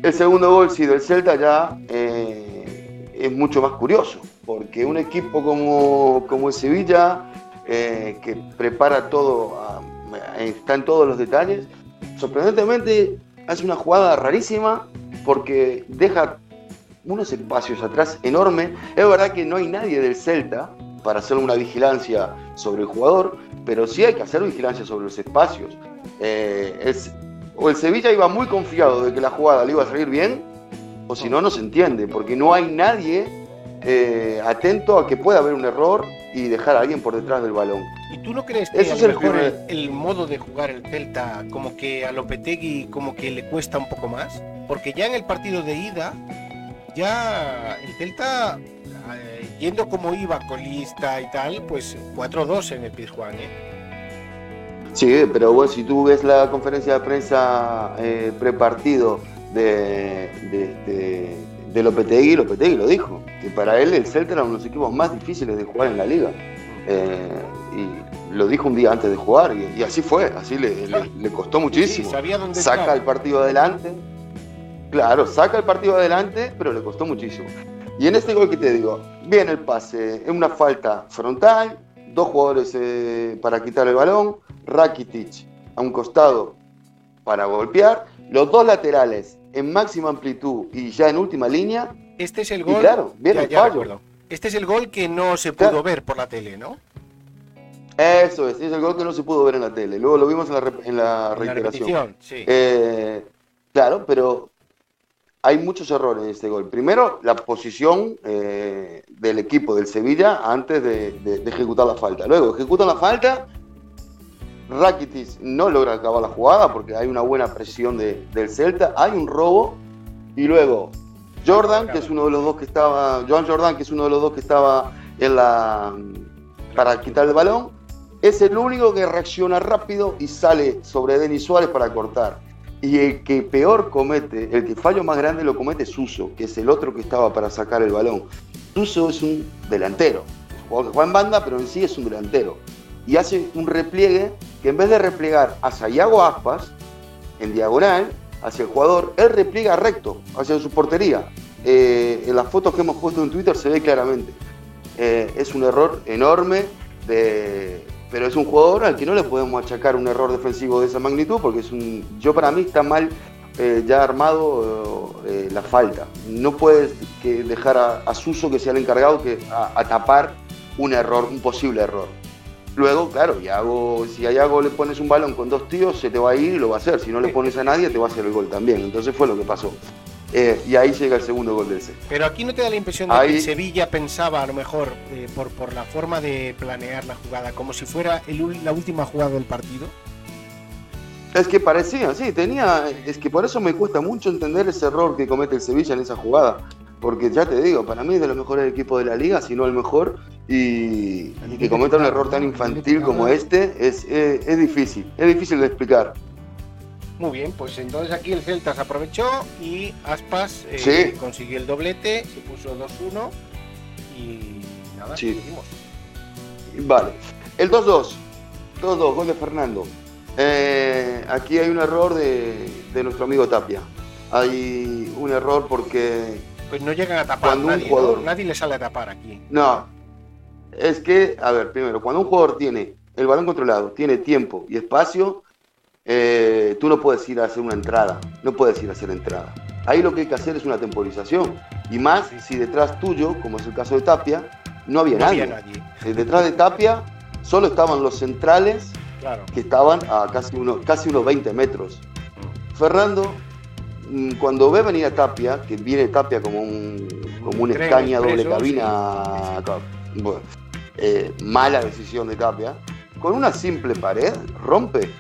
El segundo gol, sí, del Celta ya eh, es mucho más curioso, porque un equipo como, como el Sevilla, eh, que prepara todo a, están todos los detalles. Sorprendentemente hace una jugada rarísima porque deja unos espacios atrás enormes. Es verdad que no hay nadie del Celta para hacer una vigilancia sobre el jugador, pero sí hay que hacer vigilancia sobre los espacios. Eh, es, o el Sevilla iba muy confiado de que la jugada le iba a salir bien, o si no, no se entiende, porque no hay nadie eh, atento a que pueda haber un error y dejar a alguien por detrás del balón. ¿Y tú no crees que a mejor el, modo de jugar el Celta como que a Lopetegui como que le cuesta un poco más? Porque ya en el partido de ida, ya el Celta, eh, yendo como iba colista y tal, pues 4-2 en el Pizjuán, ¿eh? Sí, pero bueno, si tú ves la conferencia de prensa eh, prepartido de, de, de, Lopetegui, Lopetegui lo dijo, que para él el Celta era uno de los equipos más difíciles de jugar en la liga. Eh, y lo dijo un día antes de jugar, y, así fue, así le, costó muchísimo. saca el partido adelante, claro, saca el partido adelante, pero le costó muchísimo. Y en este gol que te digo, viene el pase, es una falta frontal, dos jugadores eh, para quitar el balón, Rakitic a un costado para golpear, los dos laterales en máxima amplitud y ya en última línea. Este es el gol. claro, viene el fallo. Este es el gol que no se pudo ver por la tele, ¿no? Eso es, es el gol que no se pudo ver en la tele. Luego lo vimos en la, en la reiteración. Eh, claro, pero hay muchos errores en este gol. Primero, la posición eh, del equipo del Sevilla antes de, ejecutar la falta. Luego, ejecuta la falta, Rakitic no logra acabar la jugada porque hay una buena presión del Celta, hay un robo y luego Jordan, que es uno de los dos que estaba, Joan Jordan, que es uno de los dos que estaba en la para quitar el balón, es el único que reacciona rápido y sale sobre Denis Suárez para cortar. Y el que peor comete, el que fallo más grande lo comete Suso, que es el otro que estaba para sacar el balón. Suso es un delantero, juega en banda, pero en sí es un delantero. Y hace un repliegue que en vez de replegar hacia Iago Aspas, en diagonal, hacia el jugador, él repliega recto hacia su portería. Eh, en las fotos que hemos puesto en Twitter se ve claramente. Eh, es un error enorme, de, pero es un jugador al que no le podemos achacar un error defensivo de esa magnitud, porque es un, yo para mí está mal eh, ya armado la falta. No puedes que dejar a, Suso que sea el encargado que, a tapar un error, un posible error. Luego, claro, hago, si a Yago le pones un balón con dos tíos, se te va a ir y lo va a hacer. Si no le pones a nadie, te va a hacer el gol también. Entonces fue lo que pasó. Eh, y ahí llega el segundo gol del C. Pero aquí no te da la impresión de que Sevilla pensaba, a lo mejor, eh, por, por la forma de planear la jugada, como si fuera la última jugada del partido. Es que parecía, sí, tenía. Es que por eso me cuesta mucho entender ese error que comete el Sevilla en esa jugada. porque ya te digo, para mí es de los mejores equipos de la liga, si no el mejor, y, que cometa un error tan infantil como este es, es, difícil, es difícil de explicar. Muy bien, pues entonces aquí el Celta se aprovechó y Aspas eh, consiguió el doblete, se puso 2-1 y nada, seguimos. Vale, el 2-2, 2-2, gol de Fernando. Eh, aquí hay un error de, de nuestro amigo Tapia. Hay un error porque pues no llegan a tapar cuando nadie, un jugador, nadie le sale a tapar aquí. No, es que, a ver, primero, cuando un jugador tiene el balón controlado, tiene tiempo y espacio, eh, tú no puedes ir a hacer una entrada, no puedes ir a hacer entrada. Ahí lo que hay que hacer es una temporización. Y más si detrás tuyo, como es el caso de Tapia, no había nadie. Eh, detrás de Tapia solo estaban los centrales que estaban a casi, uno, casi unos 20 metros. Fernando Mm, cuando ve venir a Tapia, que viene Tapia como un, como un escaña doble cabina, eh, mala decisión de Tapia, con una simple pared rompe,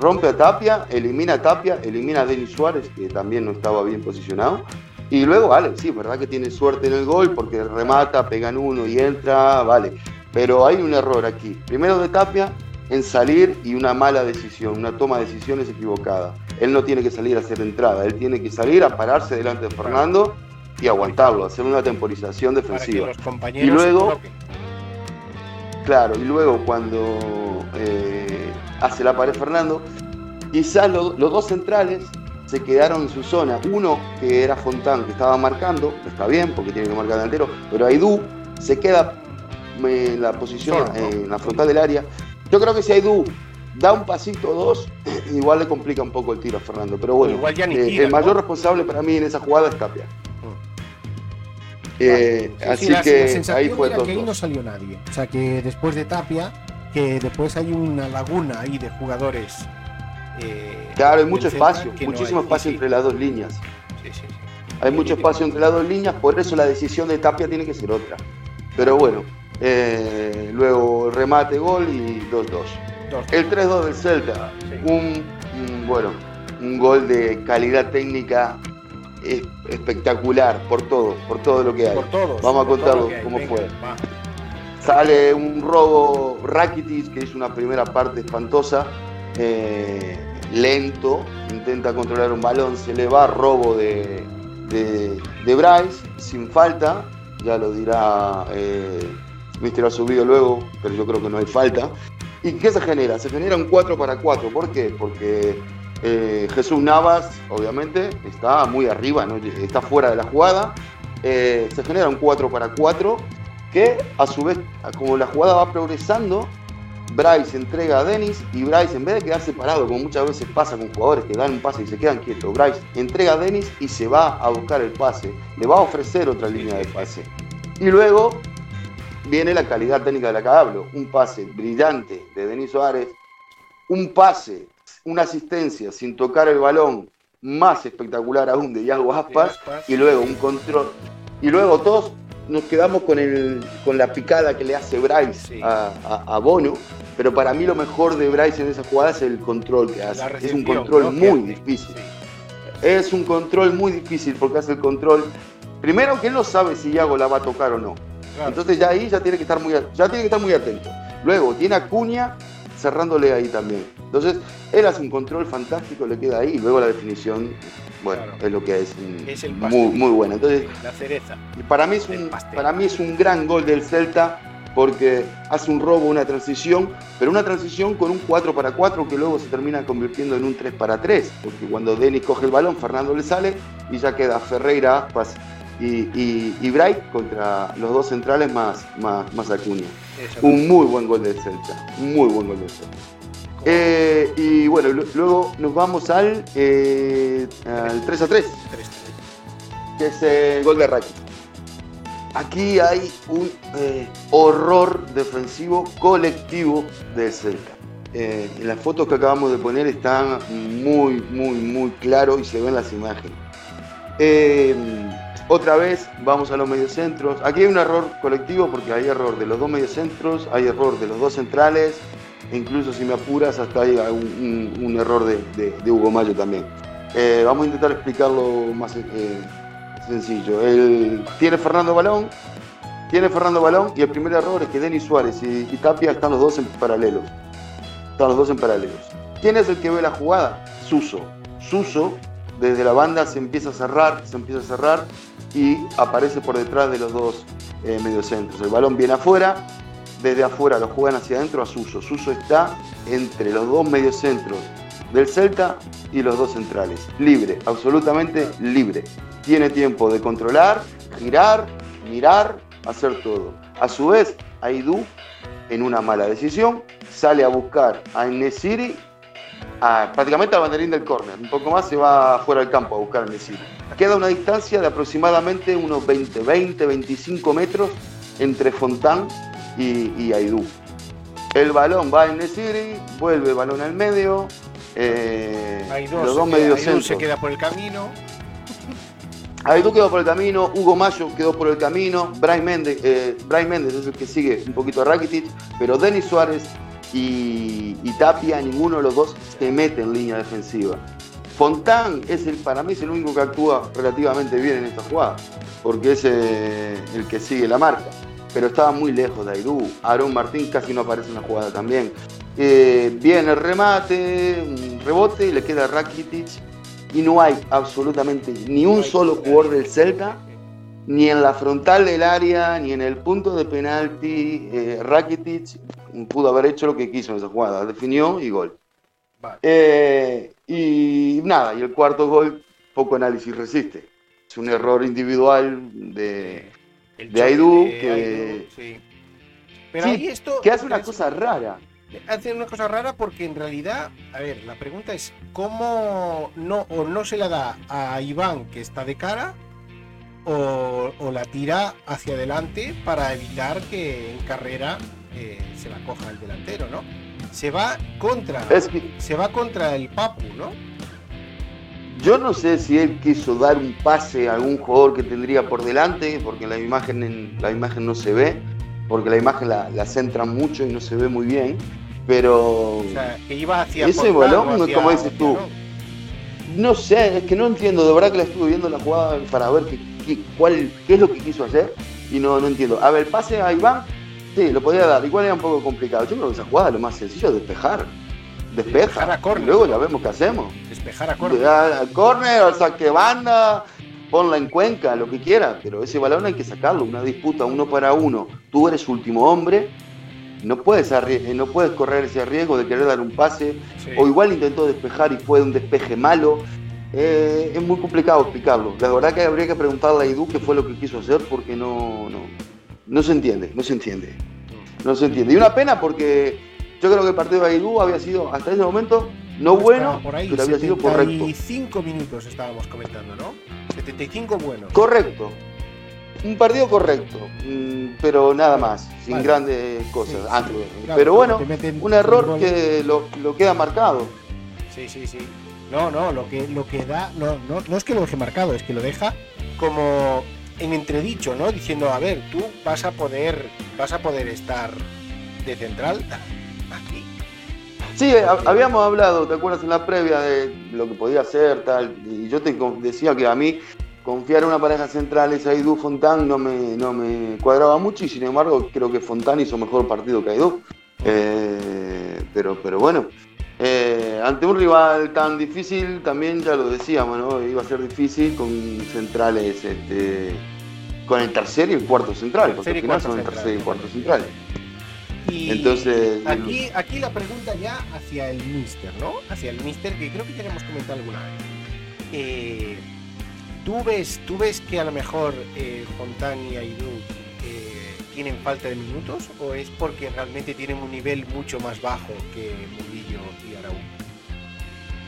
rompe a Tapia, elimina a Tapia, elimina a Denis Suárez, que también no estaba bien posicionado, y luego, vale, sí, verdad que tiene suerte en el gol porque remata, pegan uno y entra, vale, pero hay un error aquí, primero de Tapia en salir y una mala decisión, una toma de decisiones equivocada. Él no tiene que salir a hacer entrada, él tiene que salir a pararse delante de Fernando y aguantarlo, hacer una temporización defensiva. y luego, claro, y luego cuando eh, hace la pared Fernando, quizás los dos centrales se quedaron en su zona. Uno que era Fontán, que estaba marcando, está bien porque tiene que marcar delantero, pero Aidú se queda en la posición, en la frontal del área, yo creo que si Aidú da un pasito o dos, igual le complica un poco el tiro a Fernando. Pero bueno, eh, el mayor responsable para mí en esa jugada es Tapia. Mm. Eh, así que ahí fue todo. Que ahí no salió nadie. O sea que después de Tapia, que después hay una laguna ahí de jugadores. Eh, claro, hay mucho espacio, muchísimo espacio entre las dos líneas. Sí, sí, hay mucho espacio entre las dos líneas, por eso la decisión de Tapia tiene que ser otra. Pero bueno, eh, luego remate, gol y 2-2. El 3-2 del Celta, un, bueno, un gol de calidad técnica espectacular por todo, por todo lo que hay. Vamos a contarlo cómo fue. Sale un robo Rakitic, que es una primera parte espantosa, eh, lento, intenta controlar un balón, se le va robo de, de, Bryce, sin falta, ya lo dirá eh, Mister ha subido luego, pero yo creo que no hay falta. ¿Y qué se genera? Se genera un 4 para 4. ¿Por qué? Porque eh, Jesús Navas, obviamente, está muy arriba, está fuera de la jugada. Eh, se genera un 4 para 4 que, a su vez, como la jugada va progresando, Bryce entrega a Dennis y Bryce, en vez de quedarse parado, como muchas veces pasa con jugadores que dan un pase y se quedan quietos, Bryce entrega a Dennis y se va a buscar el pase. Le va a ofrecer otra línea de pase. Y luego viene la calidad técnica de la que hablo. Un pase brillante de Denis Suárez, un pase, una asistencia sin tocar el balón más espectacular aún de Yago Aspas, y luego un control. Y luego todos nos quedamos con, el, con la picada que le hace Bryce a, Bono, pero para mí lo mejor de Bryce en esa jugada es el control que hace. Es un control muy difícil. Es un control muy difícil porque hace el control. Primero que él no sabe si Yago la va a tocar o no. Entonces ya ahí ya tiene que estar muy, ya tiene que estar muy atento. Luego tiene a Cuña cerrándole ahí también. Entonces, él hace un control fantástico, le queda ahí, y luego la definición, bueno, es lo que es, muy, muy buena. Entonces, la cereza. Para mí, es un, para mí es un gran gol del Celta porque hace un robo, una transición, pero una transición con un 4 para 4 que luego se termina convirtiendo en un 3 para 3, porque cuando Denis coge el balón, Fernando le sale y ya queda Ferreira, Aspas y, y, Bright contra los dos centrales más, más, Acuña. Un muy buen gol del Celta, muy buen gol del Celta. Eh, y bueno, luego nos vamos al, eh, al 3 a 3, que es el gol de. Aquí hay un eh, horror defensivo colectivo del Celta. en las fotos que acabamos de poner están muy, muy, muy claro y se ven las imágenes. Otra vez vamos a los mediocentros. Aquí hay un error colectivo porque hay error de los dos mediocentros, hay error de los dos centrales, incluso si me apuras hasta hay un, error de, Hugo Mayo también. Eh, vamos a intentar explicarlo más, eh, sencillo. Tiene Fernando Balón, tiene Fernando Balón y el primer error es que Denis Suárez y, Tapia están los dos en paralelo. Están los dos en paralelos. ¿Quién es el que ve la jugada? Suso. Suso desde la banda se empieza a cerrar, se empieza a cerrar y aparece por detrás de los dos eh, mediocentros. El balón viene afuera, desde afuera lo juegan hacia adentro a Suso. Suso está entre los dos mediocentros del Celta y los dos centrales. Libre, absolutamente libre. Tiene tiempo de controlar, girar, mirar, hacer todo. A su vez, Aidú, en una mala decisión, sale a buscar a Nesiri prácticamente al banderín del córner. Un poco más se va fuera del campo a buscar a Nesiri. Queda una distancia de aproximadamente unos 20, 20, 25 metros entre Fontán y, y Aidú. El balón va en Nesiri, vuelve el balón al medio. Eh, los dos medios se queda por el camino. Aidú quedó por el camino, Hugo Mayo quedó por el camino, Brian Méndez, eh, Méndez es el que sigue un poquito a Rakitic, pero Denis Suárez y, Tapia, ninguno de los dos se mete en línea defensiva. Fontán es el, para mí es el único que actúa relativamente bien en esta jugada, porque es eh, el que sigue la marca. Pero estaba muy lejos de Aidú. Aaron Martín casi no aparece en la jugada también. Eh, viene el remate, un rebote, le queda Rakitic y no hay absolutamente ni un solo jugador del Celta, ni en la frontal del área, ni en el punto de penalti. Eh, Rakitic pudo haber hecho lo que quiso en esa jugada, definió y gol. Eh, y nada, y el cuarto gol, poco análisis resiste. Es un error individual de, de Aidú que, Pero esto, que hace una cosa rara. Hace una cosa rara porque en realidad, a ver, la pregunta es cómo no o no se la da a Iván que está de cara o, o la tira hacia adelante para evitar que en carrera eh, se la coja el delantero, ¿no? Se va contra, se va contra el Papu, ¿no? Yo no sé si él quiso dar un pase a algún jugador que tendría por delante, porque la imagen, la imagen no se ve, porque la imagen la, la centra mucho y no se ve muy bien, pero... O sea, que iba hacia... Ese balón, como dices tú, no sé, es que no entiendo, de verdad que la estuve viendo la jugada para ver qué, cuál, qué es lo que quiso hacer y no, no entiendo. A ver, pase a Iván, Sí, lo podía dar. Igual era un poco complicado. Yo creo que esa jugada lo más sencillo es despejar. Despeja. a Luego ya vemos qué hacemos. Despejar a córner. Al córner, al saque banda, ponla en cuenca, lo que quiera. Pero ese balón hay que sacarlo. Una disputa uno para uno. Tú eres último hombre. No puedes, eh, no puedes correr ese riesgo de querer dar un pase. O igual intentó despejar y fue un despeje malo. Eh, es muy complicado explicarlo. La verdad que habría que preguntarle a Idu qué fue lo que quiso hacer porque no, no, no se entiende, no se entiende. No se entiende. Y una pena porque yo creo que el partido de Aidú había sido hasta ese momento no bueno, pero había sido correcto. 75 minutos estábamos comentando, ¿no? 75 buenos. Correcto. Un partido correcto, mm, pero nada más, sin grandes cosas. pero bueno, un error que lo, queda marcado. Sí, sí, sí. No, no, lo que, lo que da, no, no, no es que lo deje marcado, es que lo deja como en entredicho, ¿no? Diciendo, a ver, tú vas a poder, vas a poder estar de central. Sí, habíamos hablado, ¿te acuerdas en la previa de lo que podía ser, tal? Y yo te decía que a mí confiar en una pareja central, esa Aidú Fontán, no me, no me cuadraba mucho y sin embargo creo que Fontán hizo mejor partido que Aidú. Eh, pero, pero bueno, eh, ante un rival tan difícil, también ya lo decíamos, ¿no? Iba a ser difícil con centrales, este, con el tercer y el cuarto central, porque al final son el tercer y el cuarto central. Y Entonces, aquí, aquí la pregunta ya hacia el Mister, ¿no? Hacia el Mister, que creo que ya hemos comentado alguna vez. Eh, ¿tú, ves, ¿Tú ves que a lo mejor eh, Fontán y Aidú eh, tienen falta de minutos o es porque realmente tienen un nivel mucho más bajo que Murillo y Araújo?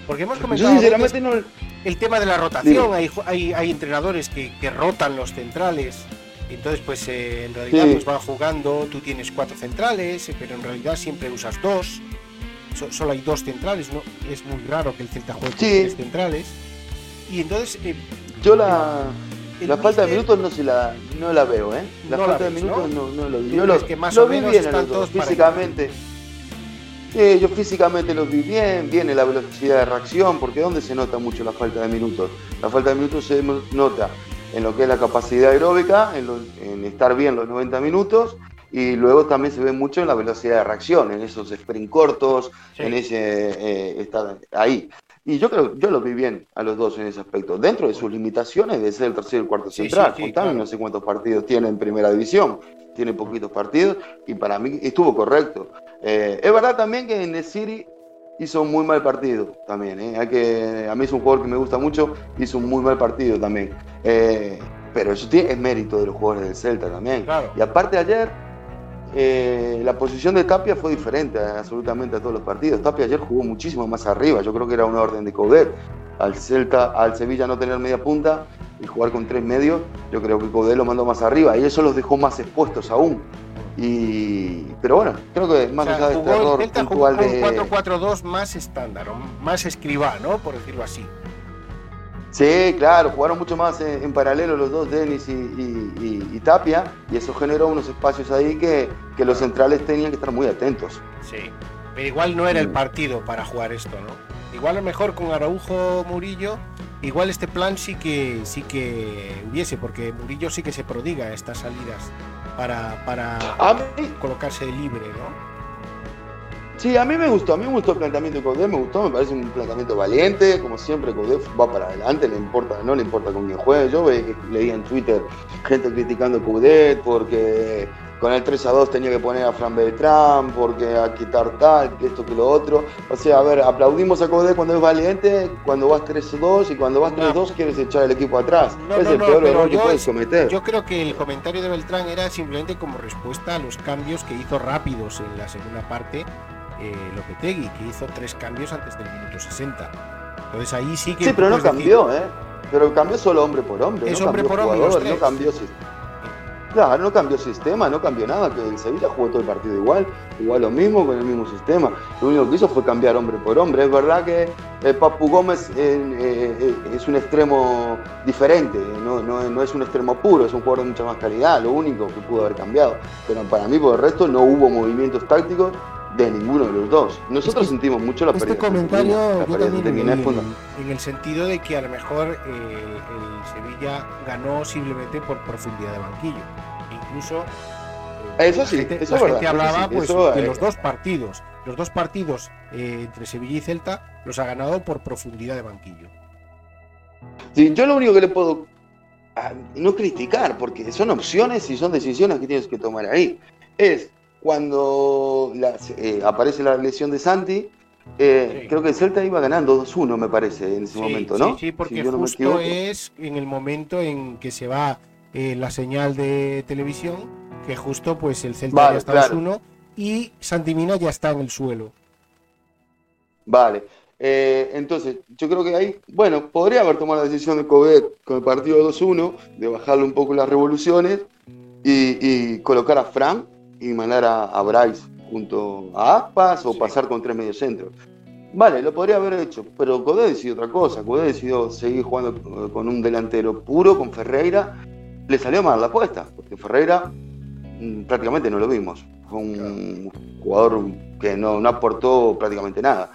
Porque hemos comentado el tema de la rotación. Hay, hay, entrenadores que, rotan los centrales. Entonces, pues eh, en realidad pues van jugando, tú tienes cuatro centrales, eh, pero en realidad siempre usas dos. solo hay dos centrales, ¿no? Es muy raro que el Celta juegue con tres centrales. Y entonces... Eh, Yo la... la falta de minutos no se la, no la veo, ¿eh? La falta de minutos no, no, lo vi. lo, que más o menos bien están todos físicamente. Eh, yo físicamente los vi bien, viene la velocidad de reacción, porque ¿dónde se nota mucho la falta de minutos? La falta de minutos se nota en lo que es la capacidad aeróbica, en, estar bien los 90 minutos y luego también se ve mucho en la velocidad de reacción, en esos sprint cortos, en ese eh, estar ahí. Y yo creo, yo lo vi bien a los dos en ese aspecto. Dentro de sus limitaciones de ser el tercero y el cuarto central. Sí, no sé cuántos partidos tiene en primera división. Tiene poquitos partidos y para mí estuvo correcto. Eh, es verdad también que en el City hizo un muy mal partido también. ¿eh? Hay que, a mí es un jugador que me gusta mucho, hizo un muy mal partido también. Eh, pero eso tiene, es mérito de los jugadores del Celta también. Y aparte ayer, eh, la posición de Tapia fue diferente absolutamente a todos los partidos. Tapia ayer jugó muchísimo más arriba, yo creo que era una orden de Coudet. Al Celta, al Sevilla no tener media punta y jugar con tres medios, yo creo que Coudet lo mandó más arriba y eso los dejó más expuestos aún. Y, pero bueno, creo que más allá de este error puntual de. 4-4-2 más estándar, más escribá, ¿no? Por decirlo así. Sí, claro, jugaron mucho más en, paralelo los dos, Denis y, Tapia, y eso generó unos espacios ahí que, que, los centrales tenían que estar muy atentos. Sí, pero igual no era el partido para jugar esto, ¿no? Igual a lo mejor con Araujo Murillo, igual este plan sí que sí que hubiese, porque Murillo sí que se prodiga estas salidas para, para colocarse libre, ¿no? Sí, a mí me gustó, a mí me gustó el planteamiento de Codé, me gustó, me parece un planteamiento valiente, como siempre Codé va para adelante, le importa, no le importa con quién juegue. Yo leía en Twitter gente criticando a Coudet porque con el 3 a 2 tenía que poner a Fran Beltrán, porque a quitar tal, que esto, que lo otro. O sea, a ver, aplaudimos a Codé cuando es valiente, cuando vas 3 a 2 y cuando vas 3 a 2 quieres echar el equipo atrás. es el peor error que puedes cometer. Yo creo que el comentario de Beltrán era simplemente como respuesta a los cambios que hizo rápidos en la segunda parte eh, Lopetegui, que hizo tres cambios antes del minuto 60. Entonces ahí sí que. Sí, pero no cambió, ¿eh? Pero cambió solo hombre por hombre. Es no hombre por hombre. no cambió Claro, no cambió sistema, no cambió nada, que el Sevilla jugó todo el partido igual, igual lo mismo, con el mismo sistema. Lo único que hizo fue cambiar hombre por hombre. Es verdad que eh, Papu Gómez eh, eh, es un extremo diferente, no, no, no, es un extremo puro, es un jugador de mucha más calidad, lo único que pudo haber cambiado. Pero para mí, por el resto, no hubo movimientos tácticos de ninguno de los dos. Nosotros sentimos mucho la este comentario en, el sentido de que a lo mejor eh, el Sevilla ganó simplemente por profundidad de banquillo. Incluso eh, eso sí, eso es verdad. hablaba pues, de los dos partidos. Los dos partidos eh, entre Sevilla y Celta los ha ganado por profundidad de banquillo. Sí, yo lo único que le puedo ah, no criticar, porque son opciones y son decisiones que tienes que tomar ahí, es cuando eh, aparece la lesión de Santi, creo que el Celta iba ganando 2-1, me parece, en ese momento, ¿no? Sí, porque justo es en el momento en que se va eh, la señal de televisión, que justo pues el Celta ya está 2-1 y Santi Mina ya está en el suelo. Vale. entonces, yo creo que ahí, bueno, podría haber tomado la decisión de Covet con el partido 2-1, de bajarle un poco las revoluciones y, y colocar a Frank y mandar a, Bryce junto a Aspas o pasar con tres mediocentros. Vale, lo podría haber hecho, pero Codé decidió otra cosa. Codé decidió seguir jugando con un delantero puro, con Ferreira. Le salió mal la apuesta, porque Ferreira mm, prácticamente no lo vimos. Fue un jugador que no, no aportó prácticamente nada.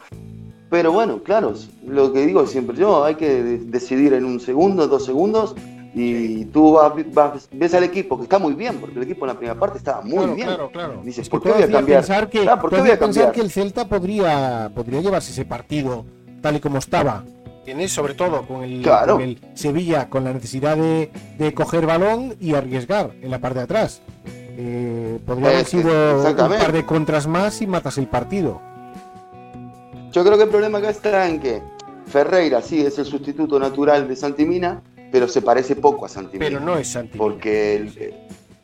Pero bueno, claro, lo que digo siempre yo, hay que decidir en un segundo, dos segundos, y tú vas, ves al equipo que está muy bien, porque el equipo en la primera parte estaba muy bien. Claro, claro. Dices, ¿por qué voy a cambiar? Pensar que, ¿por qué voy a pensar que el Celta podría, podría llevarse ese partido tal y como estaba. Tienes sobre todo con el, el Sevilla, con la necesidad de, de, coger balón y arriesgar en la parte de atrás. Eh, podría haber sido un par de contras más y matas el partido. Yo creo que el problema acá está en que Ferreira sí es el sustituto natural de Santimina, pero se parece poco a Santimina. Pero no es Santimina. Porque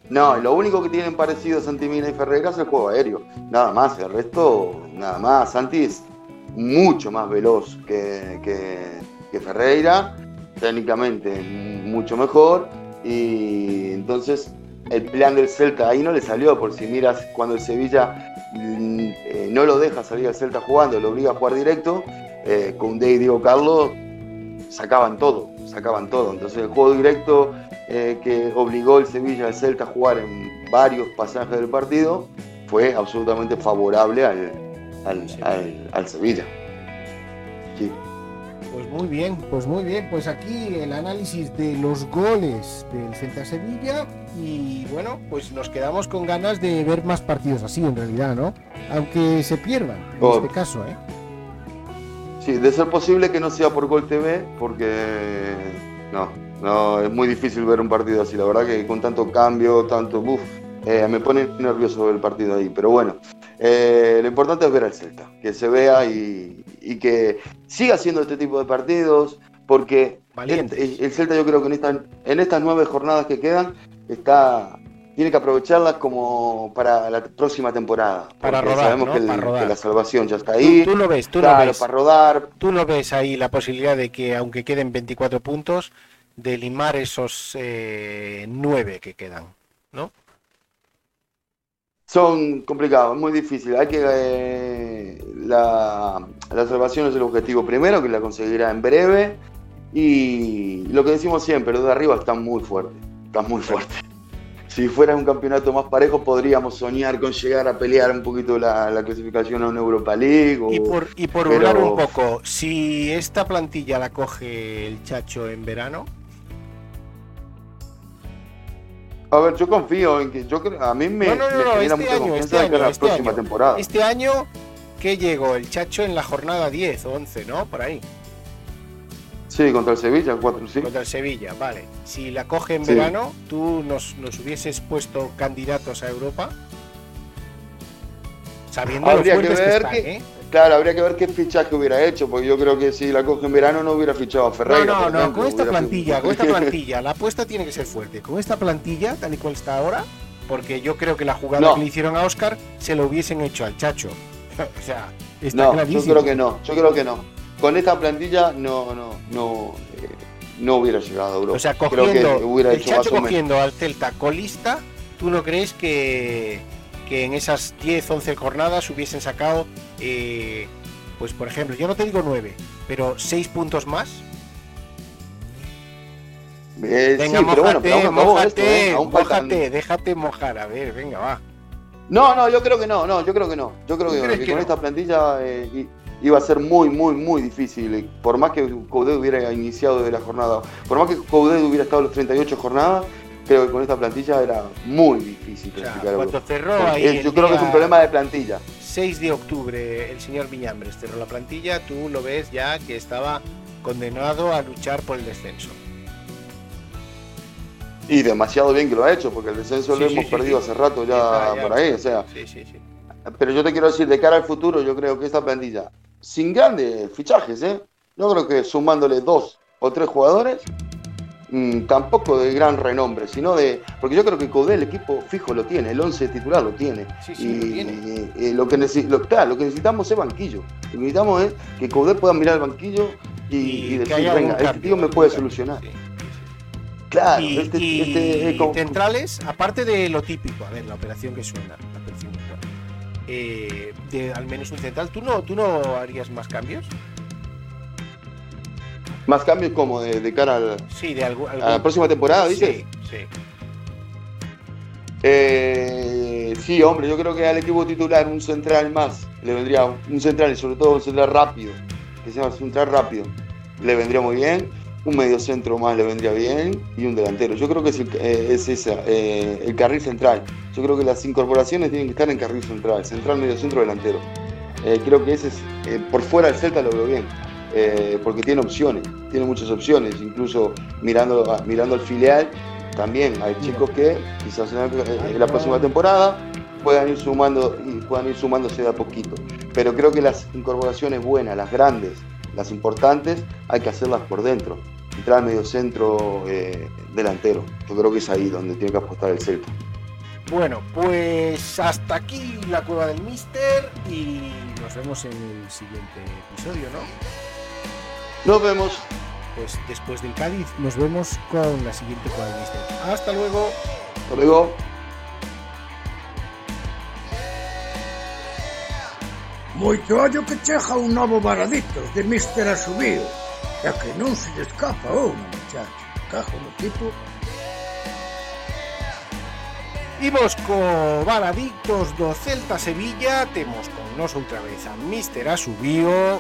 no, lo único que tienen parecido Santimina y Ferreira es el juego aéreo. Nada más, el resto, nada más. Santi es mucho más veloz que, que, Ferreira, técnicamente mucho mejor. Y entonces el plan del Celta ahí no le salió, por si miras cuando el Sevilla mm, eh, no lo deja salir al Celta jugando, lo obliga a jugar directo, eh, con Day y Carlos sacaban todo sacaban todo. Entonces el juego directo eh, que obligó el Sevilla al Celta a jugar en varios pasajes del partido fue absolutamente favorable al, al, Sevilla. Pues muy bien, pues muy bien. Pues aquí el análisis de los goles del Celta Sevilla y bueno, pues nos quedamos con ganas de ver más partidos así en realidad, ¿no? Aunque se pierdan en este caso, ¿eh? Sí, de ser posible que no sea por Gol TV, porque no, no, es muy difícil ver un partido así. La verdad que con tanto cambio, tanto buff, me pone nervioso el partido ahí. Pero bueno, eh, lo importante es ver al Celta, que se vea y, y que siga haciendo este tipo de partidos, porque el, el Celta yo creo que en, esta- en estas nueve jornadas que quedan está tiene que aprovecharlas como para la próxima temporada. Para rodar, sabemos ¿no? que, el- Para rodar. que la salvación ya está ahí. Tú, tú lo ves, tú claro, lo ves. para rodar, ¿Tú no ves ahí la posibilidad de que, aunque queden 24 puntos, de limar esos eh, 9 que quedan? ¿No? Son complicados, muy difícil. Hay que eh, la, la salvación es el objetivo primero, que la conseguirá en breve. Y lo que decimos siempre, los de arriba están muy fuertes, están muy fuertes. Si fuera un campeonato más parejo, podríamos soñar con llegar a pelear un poquito la, la clasificación a una Europa League. o- Y por, y por pero- hablar un poco, si esta plantilla la coge el Chacho en verano, A ver, yo confío en que yo creo, a mí me, No, no, no, me no, genera este mucha año, confianza este año, la este próxima año. temporada. este año que llegó el Chacho en la jornada 10 o 11, ¿no? Por ahí, Sí, contra el Sevilla, 4 sí. contra el Sevilla, vale. Si la coge en Sí. verano, tú nos, nos hubieses puesto candidatos a Europa. Sabiendo Habría lo que ver están, que- ¿eh? Claro, habría que ver qué fichaje hubiera hecho, porque yo creo que si la coge en verano no hubiera fichado a Ferreira. No, no, no, ejemplo, con esta plantilla, con esta plantilla, la apuesta tiene que ser fuerte. Con esta plantilla, tal y cual está ahora, porque yo creo que la jugada No. que le hicieron a Oscar se lo hubiesen hecho al Chacho. o sea, está No, clarísimo. yo creo que no, yo creo que no. Con esta plantilla no, no, no, eh, no hubiera llegado a Europa. O sea, creo cogiendo que hubiera el hecho Chacho cogiendo al Celta colista, ¿tú no crees que, que en esas 10, 11 jornadas hubiesen sacado, eh, pues por ejemplo, yo no te digo 9, pero 6 puntos más? Eh, Venga, sí, pero bueno, pero aún esto, ¿eh? Aún mójate, déjate mojar, a ver, venga, va. No, no, yo creo que no, no, yo creo que no. Yo creo ¿Tú que, que con no? esta plantilla eh, iba a ser muy, muy, muy difícil. Por más que Coudet hubiera iniciado de la jornada, por más que Coudet hubiera estado las 38 jornadas, creo que con esta plantilla era muy difícil O sea, clasificar a cuando Europa. cerró ahí el yo creo que es un problema de plantilla. 6 de octubre el señor Viñambres cerró la plantilla, tú lo ves ya que estaba condenado a luchar por el descenso. Y demasiado bien que lo ha hecho, porque el descenso Sí, lo sí, hemos sí, perdido hace rato ya, por ahí. O sea, Sí, sí, sí. pero yo te quiero decir, de cara al futuro, yo creo que esta plantilla, sin grandes fichajes, ¿eh? yo creo que sumándole dos o tres jugadores, mm, tampoco de gran renombre, sino de. Porque yo creo que Coudet el equipo fijo lo tiene, el 11 titular lo tiene. Sí, sí, y lo tiene. y lo, que lo, claro, lo que necesitamos es banquillo. Lo que necesitamos es que Coudet pueda mirar el banquillo y, decir, venga, este cambio, tío me puede cambio, solucionar. sí. Claro, y, este, y este, eh, como- centrales, aparte de lo típico, a ver, la operación que suena, la operación que suena, eh, de al menos un central, ¿tú no, ¿tú no harías más cambios? Más cambios como de, de cara al- Sí, de algún... a la próxima temporada, dices. Sí, sí. Eh, sí, hombre, yo creo que al equipo titular un central más le vendría un central y sobre todo un central rápido, que sea un central rápido, le vendría muy bien. Un medio centro más le vendría bien y un delantero. Yo creo que es, el- eh, es esa, eh, el carril central. Yo creo que las incorporaciones tienen que estar en carril central, central, medio centro, delantero. Eh, creo que ese es, por fuera del Celta lo veo bien, eh, porque tiene opciones, tiene muchas opciones, incluso mirando, a- mirando al filial, también hay chicos que quizás en la, en la próxima temporada puedan ir sumando y puedan ir sumándose de a poquito. Pero creo que las incorporaciones buenas, las grandes, las importantes, hay que hacerlas por dentro. Entrar medio centro eh, delantero. Yo creo que es ahí donde tiene que apostar el Celta. Bueno, pues hasta aquí la cueva del Mister y nos vemos en el siguiente episodio, ¿no? Nos vemos. Pues después del Cádiz nos vemos con la siguiente Mister. Hasta luego. Hasta luego. Moito ollo que chega un novo varadito de Mister Asubío. É que non se lle escapa unha, muchacho. Cajo no tipo. Imos co Varadictos do Celta Sevilla Temos con nos outra vez a Mister Asubío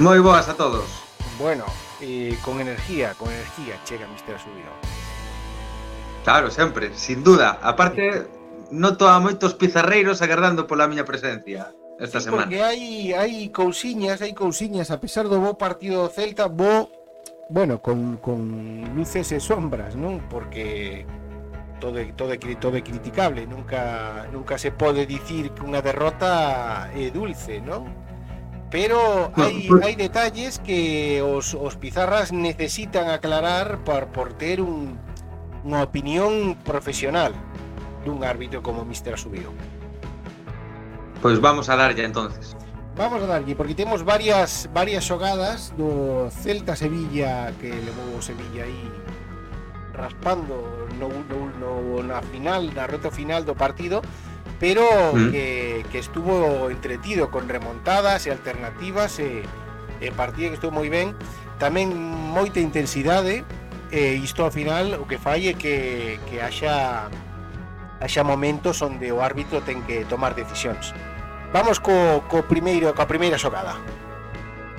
Moi boas a todos. Bueno, eh, con energía, con energía chega Mister Asubino. Claro, sempre, sin duda. Aparte, noto a moitos pizarreiros agardando pola miña presencia esta sí, semana. Porque hai, hai cousiñas, hai cousiñas, a pesar do bo partido do Celta, bo, bueno, con, con luces e sombras, non? Porque todo é, todo é, todo é criticable, nunca, nunca se pode dicir que unha derrota é dulce, non? Pero hai, hai detalles que os, os pizarras necesitan aclarar por, por ter un, unha opinión profesional dun árbitro como Mr. Subido. Pois pues vamos a darlle entonces. Vamos a darlle, porque temos varias varias xogadas do Celta Sevilla que levou o Sevilla aí raspando no, no, no, na final, na reta final do partido, pero ¿Mm? que, que, estuvo entretido con remontadas e alternativas e, e partido que estuvo moi ben tamén moita intensidade eh, e isto ao final o que fai é que, que haxa haxa momentos onde o árbitro ten que tomar decisións vamos co, co primeiro coa primeira xogada.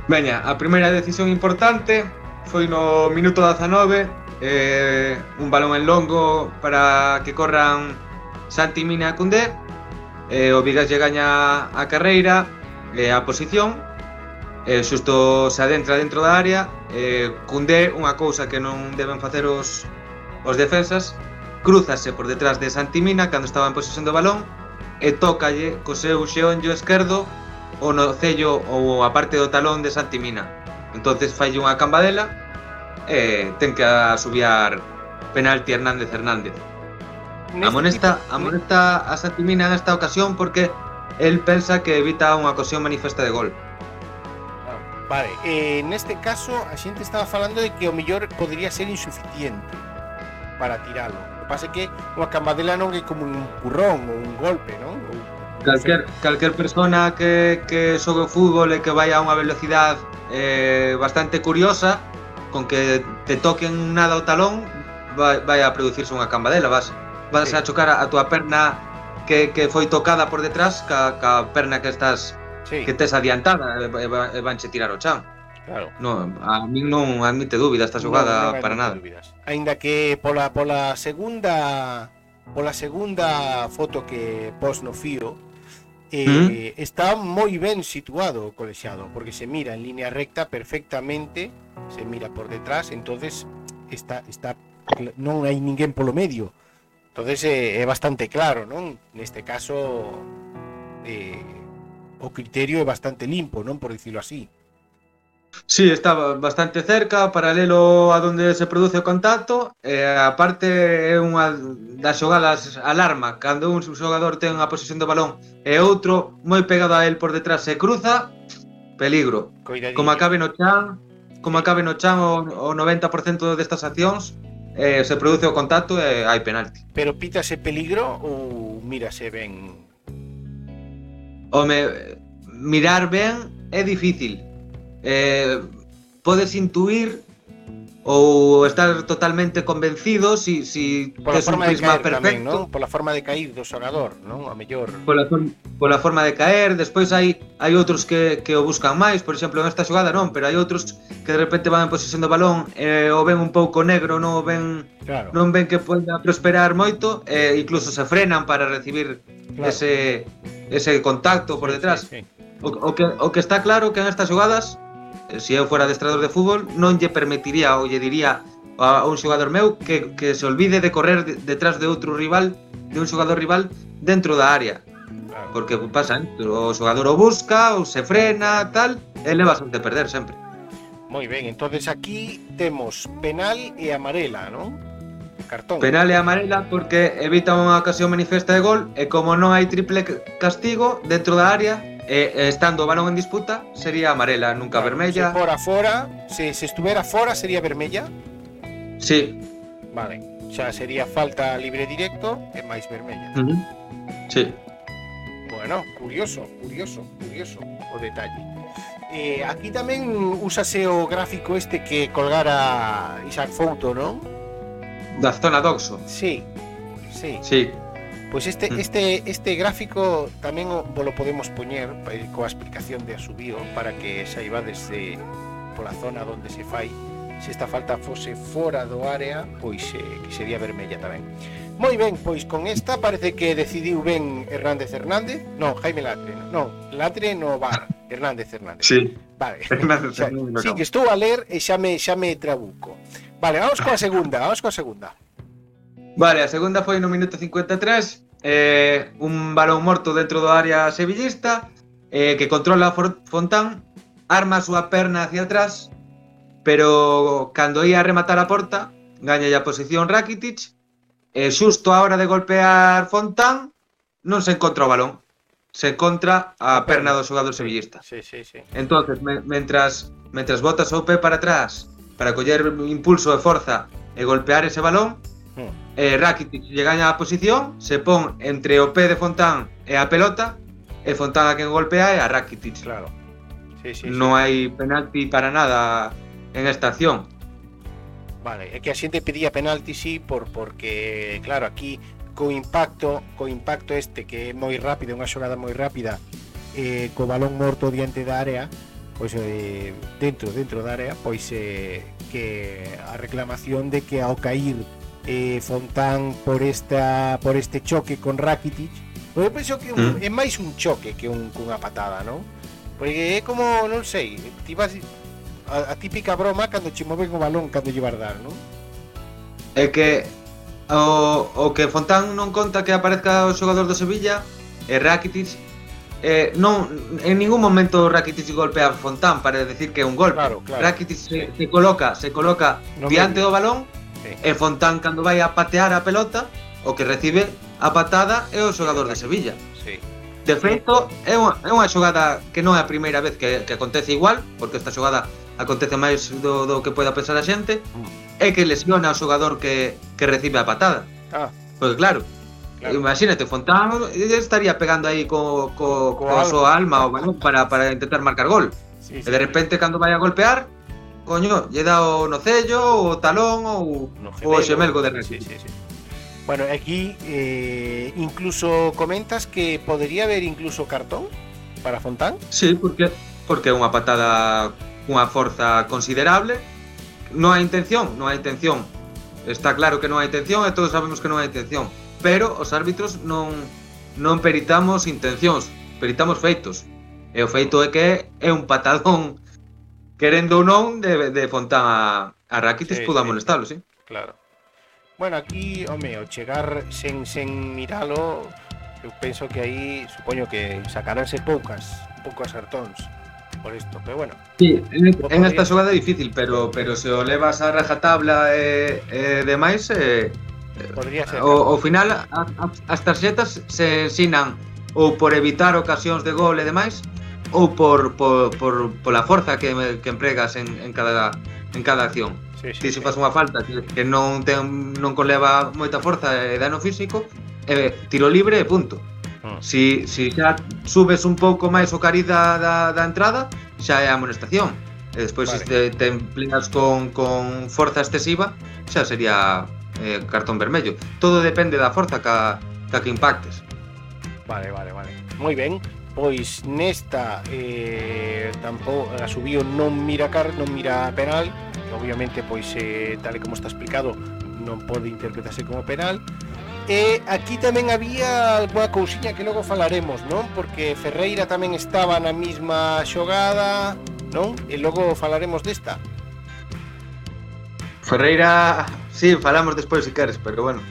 Veña, a primeira decisión importante foi no minuto 19 eh, un balón en longo para que corran Santi Mina e Cundé eh, o Vigas lle gaña a carreira, eh, a posición, eh, xusto se adentra dentro da área, eh, cunde unha cousa que non deben facer os, os defensas, cruzase por detrás de Santimina cando estaba en posesión do balón e tócalle co seu xeonllo esquerdo o nocello ou a parte do talón de Santimina. Entonces falle unha cambadela e ten que asubiar penalti Hernández Hernández. Amonesta, tipo- amonesta a Santimina en esta ocasión porque el pensa que evita unha ocasión manifesta de gol. Vale, eh, neste caso a xente estaba falando de que o mellor podría ser insuficiente para tiralo. O que pasa que unha cambadela non é como un currón ou un golpe, non? Ou, Calquer, calquer persona que, que xogue o fútbol e que vai a unha velocidade eh, bastante curiosa con que te toquen nada o talón vai, vai a producirse unha cambadela vas, vas sí. a chocar a túa perna que, que foi tocada por detrás ca, ca perna que estás sí. que tes adiantada e, e, e vanche tirar o chan. Claro. No, a min non admite dúbida esta xogada no, para nada. Dúbidas. Ainda que pola pola segunda pola segunda foto que pos no fío eh, mm está moi ben situado o colexiado, porque se mira en línea recta perfectamente, se mira por detrás, entonces está está non hai ninguén polo medio. Entonces eh, é bastante claro, non? Neste caso eh, o criterio é bastante limpo, non por dicilo así. Sí, está bastante cerca, paralelo a donde se produce o contacto eh, e a parte é unha das xogadas alarma cando un xogador ten a posesión do balón e outro moi pegado a el por detrás se cruza peligro Coidadinho. como acabe no chan como acabe no chan o, o 90% destas accións eh, se produce o contacto e eh, hai penalti. Pero pítase peligro ou mírase ben? Home, mirar ben é difícil. Eh, podes intuir ou estar totalmente convencido si, si tes un prisma perfecto. Tamén, non? Pola forma de cair do xogador, non? A mellor. Pola, for pola forma de caer, despois hai hai outros que, que o buscan máis, por exemplo, nesta xogada non, pero hai outros que de repente van en posesión do balón e eh, o ven un pouco negro, non o ven claro. non ven que poida prosperar moito, e eh, incluso se frenan para recibir claro. ese ese contacto por detrás. Sí, sí, sí. O, o que o que está claro que en estas xogadas se eu fora adestrador de fútbol, non lle permitiría ou lle diría a un xogador meu que, que se olvide de correr detrás de outro rival, de un xogador rival dentro da área. Porque pasan, ¿eh? o xogador o busca, ou se frena, tal, e levas de perder sempre. Moi ben, entonces aquí temos penal e amarela, non? Cartón. Penal e amarela porque evita unha ocasión manifesta de gol e como non hai triple castigo dentro da área, Eh, eh, estando o balón en disputa sería amarela, nunca claro, vermella. Se fora fora, se, se estuvera fora sería vermella. Sí. Vale. Xa sería falta libre directo e máis vermella. Uh -huh. Sí. Bueno, curioso, curioso, curioso o detalle. Eh, aquí tamén úsase o gráfico este que colgara Isaac Fouto, non? Da zona doxo. Sí, sí. Sí, Pois este, mm. este, este gráfico tamén o, lo podemos poñer eh, coa explicación de Asubío para que saibades de, pola zona onde se fai se esta falta fose fora do área, pois eh, que sería vermella tamén. Moi ben, pois con esta parece que decidiu ben Hernández Hernández, non, Jaime Latre, non, Latre no bar, Hernández Hernández. Sí. Vale. Hernández Hernández. Sí, que estou a ler e xa me, xa me trabuco. Vale, vamos coa segunda, vamos coa segunda. Vale, a segunda foi no minuto 53, eh, un balón morto dentro do área sevillista, eh, que controla Fontán, arma a súa perna hacia atrás, pero cando ia a rematar a porta, gaña a posición Rakitic, e eh, xusto a hora de golpear Fontán, non se encontra o balón, se encontra a perna do xogador sevillista. Sí, sí, sí. Entonces, me, mentras, mentras botas o pé para atrás para coller impulso e forza e golpear ese balón, hmm eh, Rakitic lle gaña a posición, se pon entre o pé de Fontán e a pelota, e Fontán a quen golpea é a Rakitic. Claro. Sí, sí, non sí. hai penalti para nada en esta acción. Vale, é que a xente pedía penalti sí por porque claro, aquí co impacto, co impacto este que é moi rápido, unha xogada moi rápida, eh, co balón morto diante da área, pois eh, dentro dentro da área, pois eh, que a reclamación de que ao cair eh, Fontán por esta por este choque con Rakitic. Pois eu penso que un, mm. é máis un choque que un cunha patada, non? Porque é como, non sei, ti vas a, a típica broma cando che moven o balón cando lle vas dar, non? É que o, o que Fontán non conta que aparezca o xogador do Sevilla e Rakitic eh, non, en ningún momento Rakitic golpea a Fontán para decir que é un golpe. Claro, claro. Rakitic se, se coloca, se coloca no diante medio. do balón E Fontán cando vai a patear a pelota, o que recibe a patada é o xogador de Sevilla. Sí. De feito, é unha, é unha xogada que non é a primeira vez que, que acontece igual, porque esta xogada acontece máis do, do que poida pensar a xente, mm. é que lesiona o xogador que, que recibe a patada. Ah. Porque claro, Claro. Imagínate, Fontán estaría pegando aí co, co, co, co a súa alma o balón para, para intentar marcar gol. Sí, sí. E de repente, cando vai a golpear, coño, lle dá o nocello, o talón ou no o xemelgo de Renzi. Sí, sí, sí. Bueno, aquí eh, incluso comentas que podería haber incluso cartón para Fontán. Sí, porque porque é unha patada cunha forza considerable. Non hai intención, non hai intención. Está claro que non hai intención e todos sabemos que non hai intención. Pero os árbitros non non peritamos intencións, peritamos feitos. E o feito é que é un patadón querendo ou non, de, de Fontán a, a Rakitic sí, pudo amonestalo, sí. Claro. Bueno, aquí, home, o chegar sen, sen miralo, eu penso que aí, supoño que sacaránse poucas, poucos cartóns por isto, pero bueno. Sí, en, en esta xogada é difícil, pero pero se o levas a rajatabla e e demais, eh, eh, Podría ser. O, o final, a, a, as tarxetas se ensinan ou por evitar ocasións de gol e demais, ou por, por, por, pola forza que, que empregas en, en, cada, en cada acción. Sí, sí, Ti se sí. faz unha falta que, que non ten, non conleva moita forza e dano físico, eh, tiro libre e punto. Ah. Si, si xa subes un pouco máis o cariz da, da, da entrada, xa é a amonestación. E despois vale. se te, te empleas con, con forza excesiva, xa sería eh, cartón vermello. Todo depende da forza ca, ca que impactes. Vale, vale, vale. Moi ben pois nesta eh, tampou a subiu non mira car, non mira penal que obviamente pois eh, tal e como está explicado non pode interpretarse como penal E aquí tamén había algunha cousiña que logo falaremos, non? Porque Ferreira tamén estaba na mesma xogada, non? E logo falaremos desta. Ferreira, sí, falamos despois se queres, pero bueno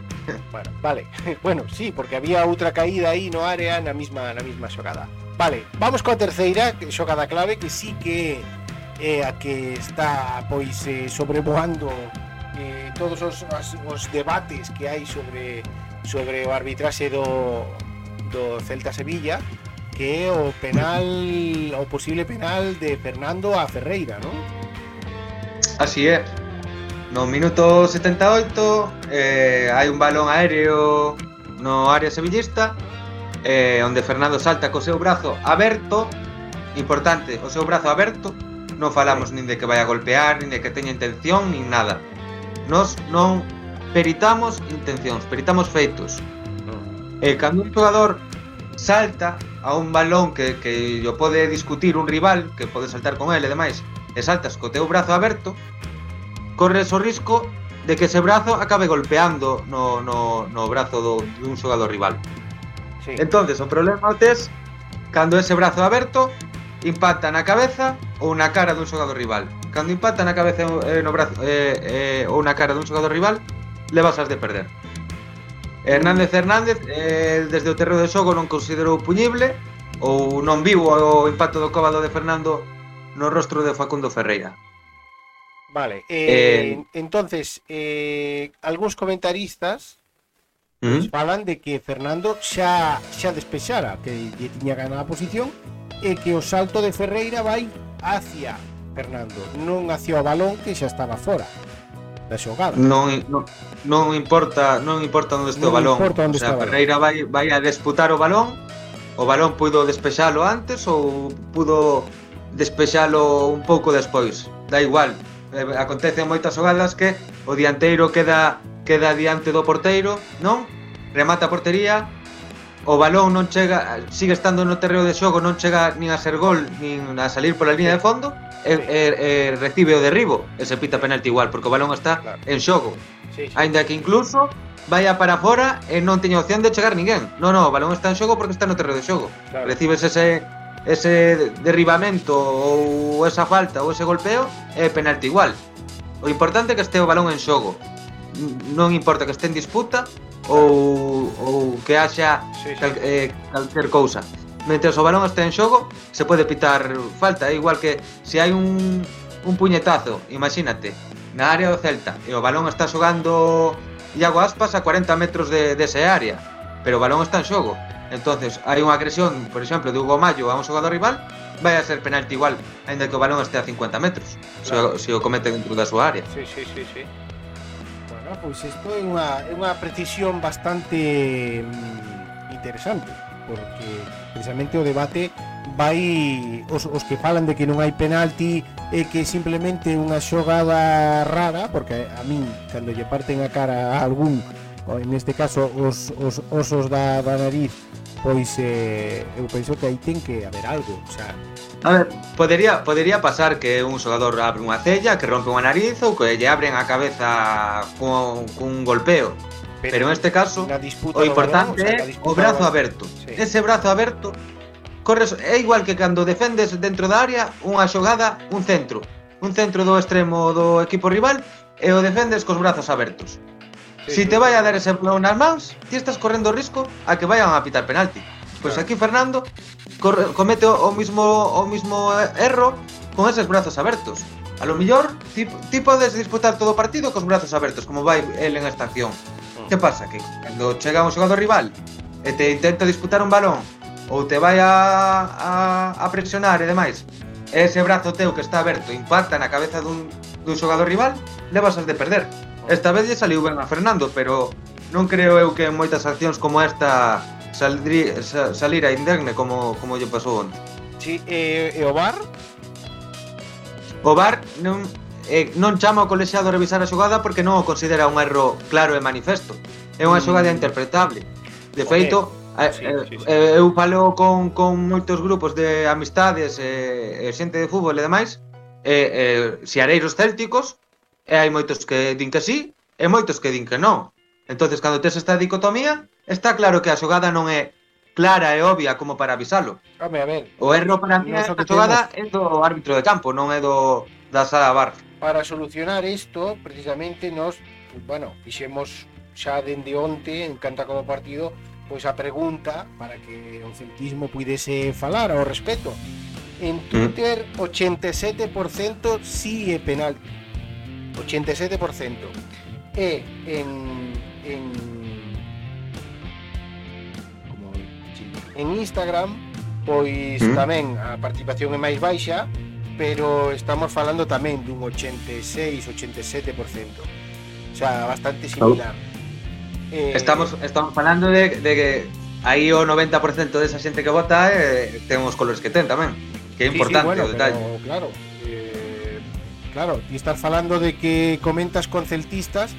bueno, vale. Bueno, sí, porque había outra caída aí no área na mesma na mesma xogada. Vale, vamos coa terceira xogada clave que sí que é a que está pois eh, sobrevoando eh, todos os, os, os debates que hai sobre sobre o arbitraxe do do Celta Sevilla, que é o penal o posible penal de Fernando a Ferreira, non? Así é. No, minuto 78 eh, hai un balón aéreo no área sevillista eh, onde Fernando salta co seu brazo aberto importante, o seu brazo aberto non falamos nin de que vai a golpear nin de que teña intención, nin nada. Nos non peritamos intencións, peritamos feitos. E eh, cando un xogador salta a un balón que, que yo pode discutir un rival que pode saltar con ele e demais e saltas co teu brazo aberto corres o risco de que ese brazo acabe golpeando no, no, no brazo do, dun xogador rival. Sí. Entonces, o problema tes cando ese brazo aberto impacta na cabeza ou na cara dun xogador rival. Cando impacta na cabeza eh, no brazo eh, eh, ou na cara dun xogador rival, levas as de perder. Hernández Hernández eh, desde o terreo de xogo non considerou puñible ou non viu o impacto do cóbado de Fernando no rostro de Facundo Ferreira. Vale, eh, eh, entonces, eh, algúns comentaristas pois, falan ¿Mm? de que Fernando xa, xa despexara, que lle tiña ganada a posición, e que o salto de Ferreira vai hacia Fernando, non hacia o balón que xa estaba fora da xogada. Non, non, non importa, non importa onde este non o balón. Onde o sea, Ferreira vai vai a disputar o balón. O balón puido despexalo antes ou pudo despexalo un pouco despois. Da igual, Eh, acontece moitas xogadas que o dianteiro queda queda diante do porteiro, non? Remata a portería, o balón non chega, sigue estando no terreo de xogo, non chega nin a ser gol, nin a salir pola línea de fondo, e, e, e recibe o derribo, e se pita penalti igual, porque o balón está claro. en xogo. Sí, sí. Ainda que incluso vaya para fora e non teña opción de chegar ninguén. Non, non, o balón está en xogo porque está no terreo de xogo. Claro. Recibes ese ese derribamento ou esa falta ou ese golpeo é penalti igual. O importante é que este o balón en xogo. Non importa que este en disputa ou, ou que haxa sí, sí. Cal, eh, calquer cousa. Mentre o balón este en xogo, se pode pitar falta. É igual que se hai un, un puñetazo, imagínate, na área do Celta e o balón está xogando Iago Aspas a 40 metros de, dese de área, pero o balón está en xogo Entonces, hai unha agresión, por exemplo, de Hugo Mayo a un xogador rival, vai a ser penalti igual, aínda que o balón este a 50 metros, claro. se, o, se o comete dentro da súa área. Sí, sí, sí, sí. Bueno, pois pues isto é unha, é unha precisión bastante mm, interesante, porque precisamente o debate vai os, os que falan de que non hai penalti e que simplemente unha xogada rara, porque a min cando lle parten a cara a algún en este caso os, os osos da, da nariz pois eh, eu penso que aí ten que haber algo, o sea, A ver, podería, podería pasar que un xogador abre unha cella, que rompe unha nariz ou que lle abren a cabeza cun, cun golpeo. Pero, pero neste caso, o importante é o brazo aberto. Sí. Ese brazo aberto corres é igual que cando defendes dentro da área unha xogada, un centro. Un centro do extremo do equipo rival e o defendes cos brazos abertos. Si te vai a dar ese balón nas mans, ti estás correndo o risco a que vayan a pitar penalti. Pois claro. aquí Fernando corre, comete o, o mismo o mismo erro con eses brazos abertos. A lo mellor ti, ti podes disputar todo o partido cos brazos abertos, como vai el en esta acción. Mm. Que pasa? Que cando chega un xogador rival e te intenta disputar un balón ou te vai a, a, a presionar e demais, ese brazo teu que está aberto impacta na cabeza dun, dun xogador rival, levas as de perder. Esta vez lle saliu ben a Fernando, pero non creo eu que en moitas accións como esta saldrí, sa, salira indegne como, como lle pasou onte. Sí, e, e o VAR? O VAR non, eh, non chama o colexiado a revisar a xogada porque non o considera un erro claro e manifesto. É unha mm. xogada interpretable. De feito, okay. Eh, sí, sí, sí. eu falo con, con moitos grupos de amistades e, e xente de fútbol e demais e, eh, xeareiros célticos e hai moitos que din que sí e moitos que din que non. Entonces, cando tes esta dicotomía, está claro que a xogada non é clara e obvia como para avisalo. Home, a ver. O erro para mí a xogada é do árbitro de campo, non é do da sala bar. Para solucionar isto, precisamente nos, bueno, fixemos xa dende onte en canta como partido pois a pregunta para que o celtismo puidese falar ao respecto. En mm. Twitter, 87% sí é penalti. 87%. E en, en, como en Instagram, pois ¿Mm? tamén a participación é máis baixa, pero estamos falando tamén dun 86, 87%. O sea, bastante similar. Eh, estamos estamos falando de, de que aí o 90% desa xente que vota eh, ten os colores que ten tamén. Que é importante sí, sí, bueno, o detalle. Pero, claro, claro, ti estás falando de que comentas con celtistas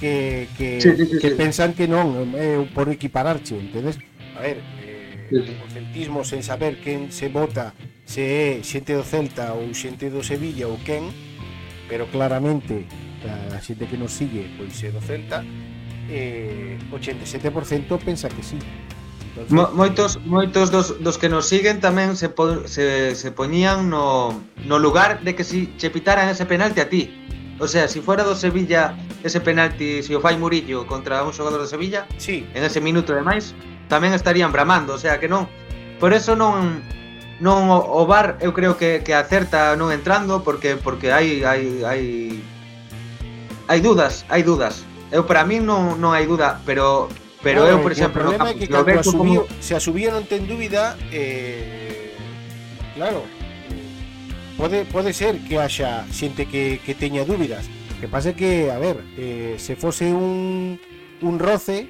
que que, Sí, sí, sí, que pensan que non é por equipararche, entendes? A ver, eh, o celtismo sen saber quen se vota se é xente do Celta ou xente do Sevilla ou quen, pero claramente a xente que nos sigue pois é do Celta, eh, 87% pensa que sí. Mo, moitos moitos dos, dos que nos siguen tamén se, po, se, se poñían no, no lugar de que si che pitaran ese penalti a ti. O sea, si fuera do Sevilla ese penalti, se si o fai Murillo contra un xogador do Sevilla, sí. en ese minuto de máis, tamén estarían bramando, o sea que non. Por eso non non o, o VAR eu creo que, que acerta non entrando porque porque hai hai hai hai dudas, hai dudas. Eu para min non non hai duda, pero pero Claro, eu por que exemplo, o problema no que campo, cando eu a vexo subiu, como- se a subía non ten dúbida, eh, claro, pode pode ser que haxa xente que, que teña dúbidas. Que pasa é que, a ver, eh, se fose un un roce,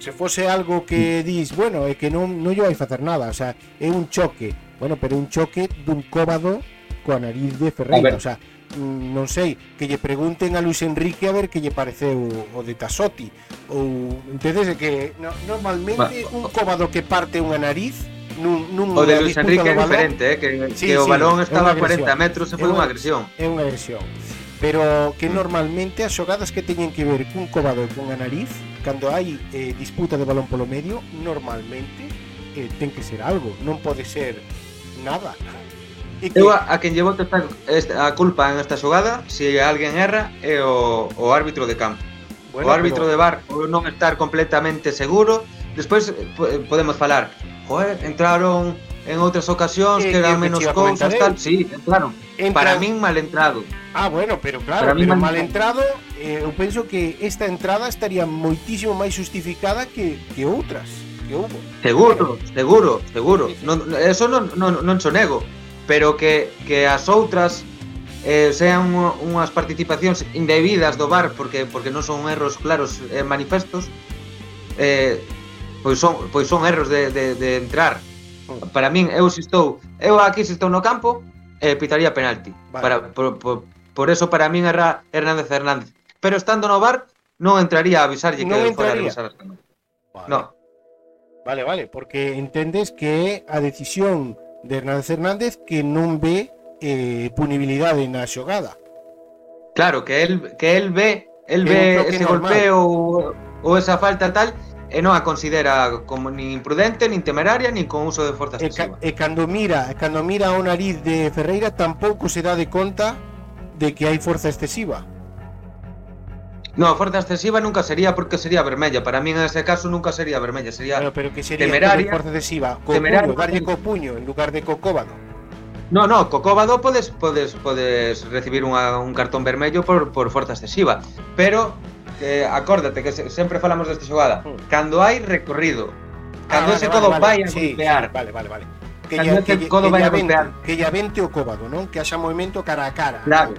se fose algo que dis, bueno, é que non non lle vai facer nada, o sea, é un choque. Bueno, pero un choque dun cóbado coa nariz de Ferreira, o sea, mm, non sei, que lle pregunten a Luis Enrique a ver que lle pareceu o de Tasotti ou entedes que no, normalmente un cobado que parte unha nariz nun, nun o de Luis Enrique é diferente, eh, que, sí, que sí, o balón estaba a 40 metros e foi unha agresión. É unha agresión. Pero que mm. normalmente as xogadas que teñen que ver cun cobado e cunha nariz, cando hai eh, disputa de balón polo medio, normalmente eh, ten que ser algo, non pode ser nada. E que... Eu a, a quen llevo esta, esta, a culpa en esta xogada, se si alguén erra, é o, o árbitro de campo. Bueno, o árbitro pero... de bar por non estar completamente seguro. Despois eh, eh, podemos falar, joder, entraron en outras ocasións eh, que eran menos cousas, tal, sí, entraron. Entra... Para min mal entrado. Ah, bueno, pero claro, Para pero mal, mal entrado, eh, eu penso que esta entrada estaría moitísimo máis justificada que, que outras que houbo. Seguro, seguro, seguro. Non, eso non, non, non sonego pero que, que as outras eh, sean unhas participacións indebidas do VAR porque porque non son erros claros eh, manifestos eh, pois son pois son erros de, de, de entrar. Para min eu se estou eu aquí se estou no campo eh, pitaría penalti. Vale, para vale. Por, por, por eso para min era Hernández Hernández. Pero estando no VAR non entraría a avisarlle non que fora a revisar vale. no. Vale, vale, porque entendes que a decisión de Hernández Hernández que non ve eh, punibilidade na xogada. Claro, que él, que él ve, un ve ese normal. golpeo ou, esa falta tal e non a considera como ni imprudente, ni temeraria, ni con uso de forza E, ca, excesiva. e cando mira, e cando mira o nariz de Ferreira tampouco se dá de conta de que hai forza excesiva. No, forza excesiva nunca sería porque sería vermella. Para mí en ese caso nunca sería vermella, sería Claro, pero que sería temeraria- forza excesiva, co temeraria- puño, darlle co puño en lugar de co cóbado. No, no, co cóbado podes podes podes recibir unha, un cartón vermello por, por forza excesiva, pero que acórdate que se, sempre falamos desta xogada. Mm. Cando hai recorrido, cando Ah, ese vale, codo vale, vai a sí, golpear, sí, vale, vale, vale. Que ese que, codo que vai a golpear. que lle avente o cóbado, non? Que haxa movimento cara a cara. Claro.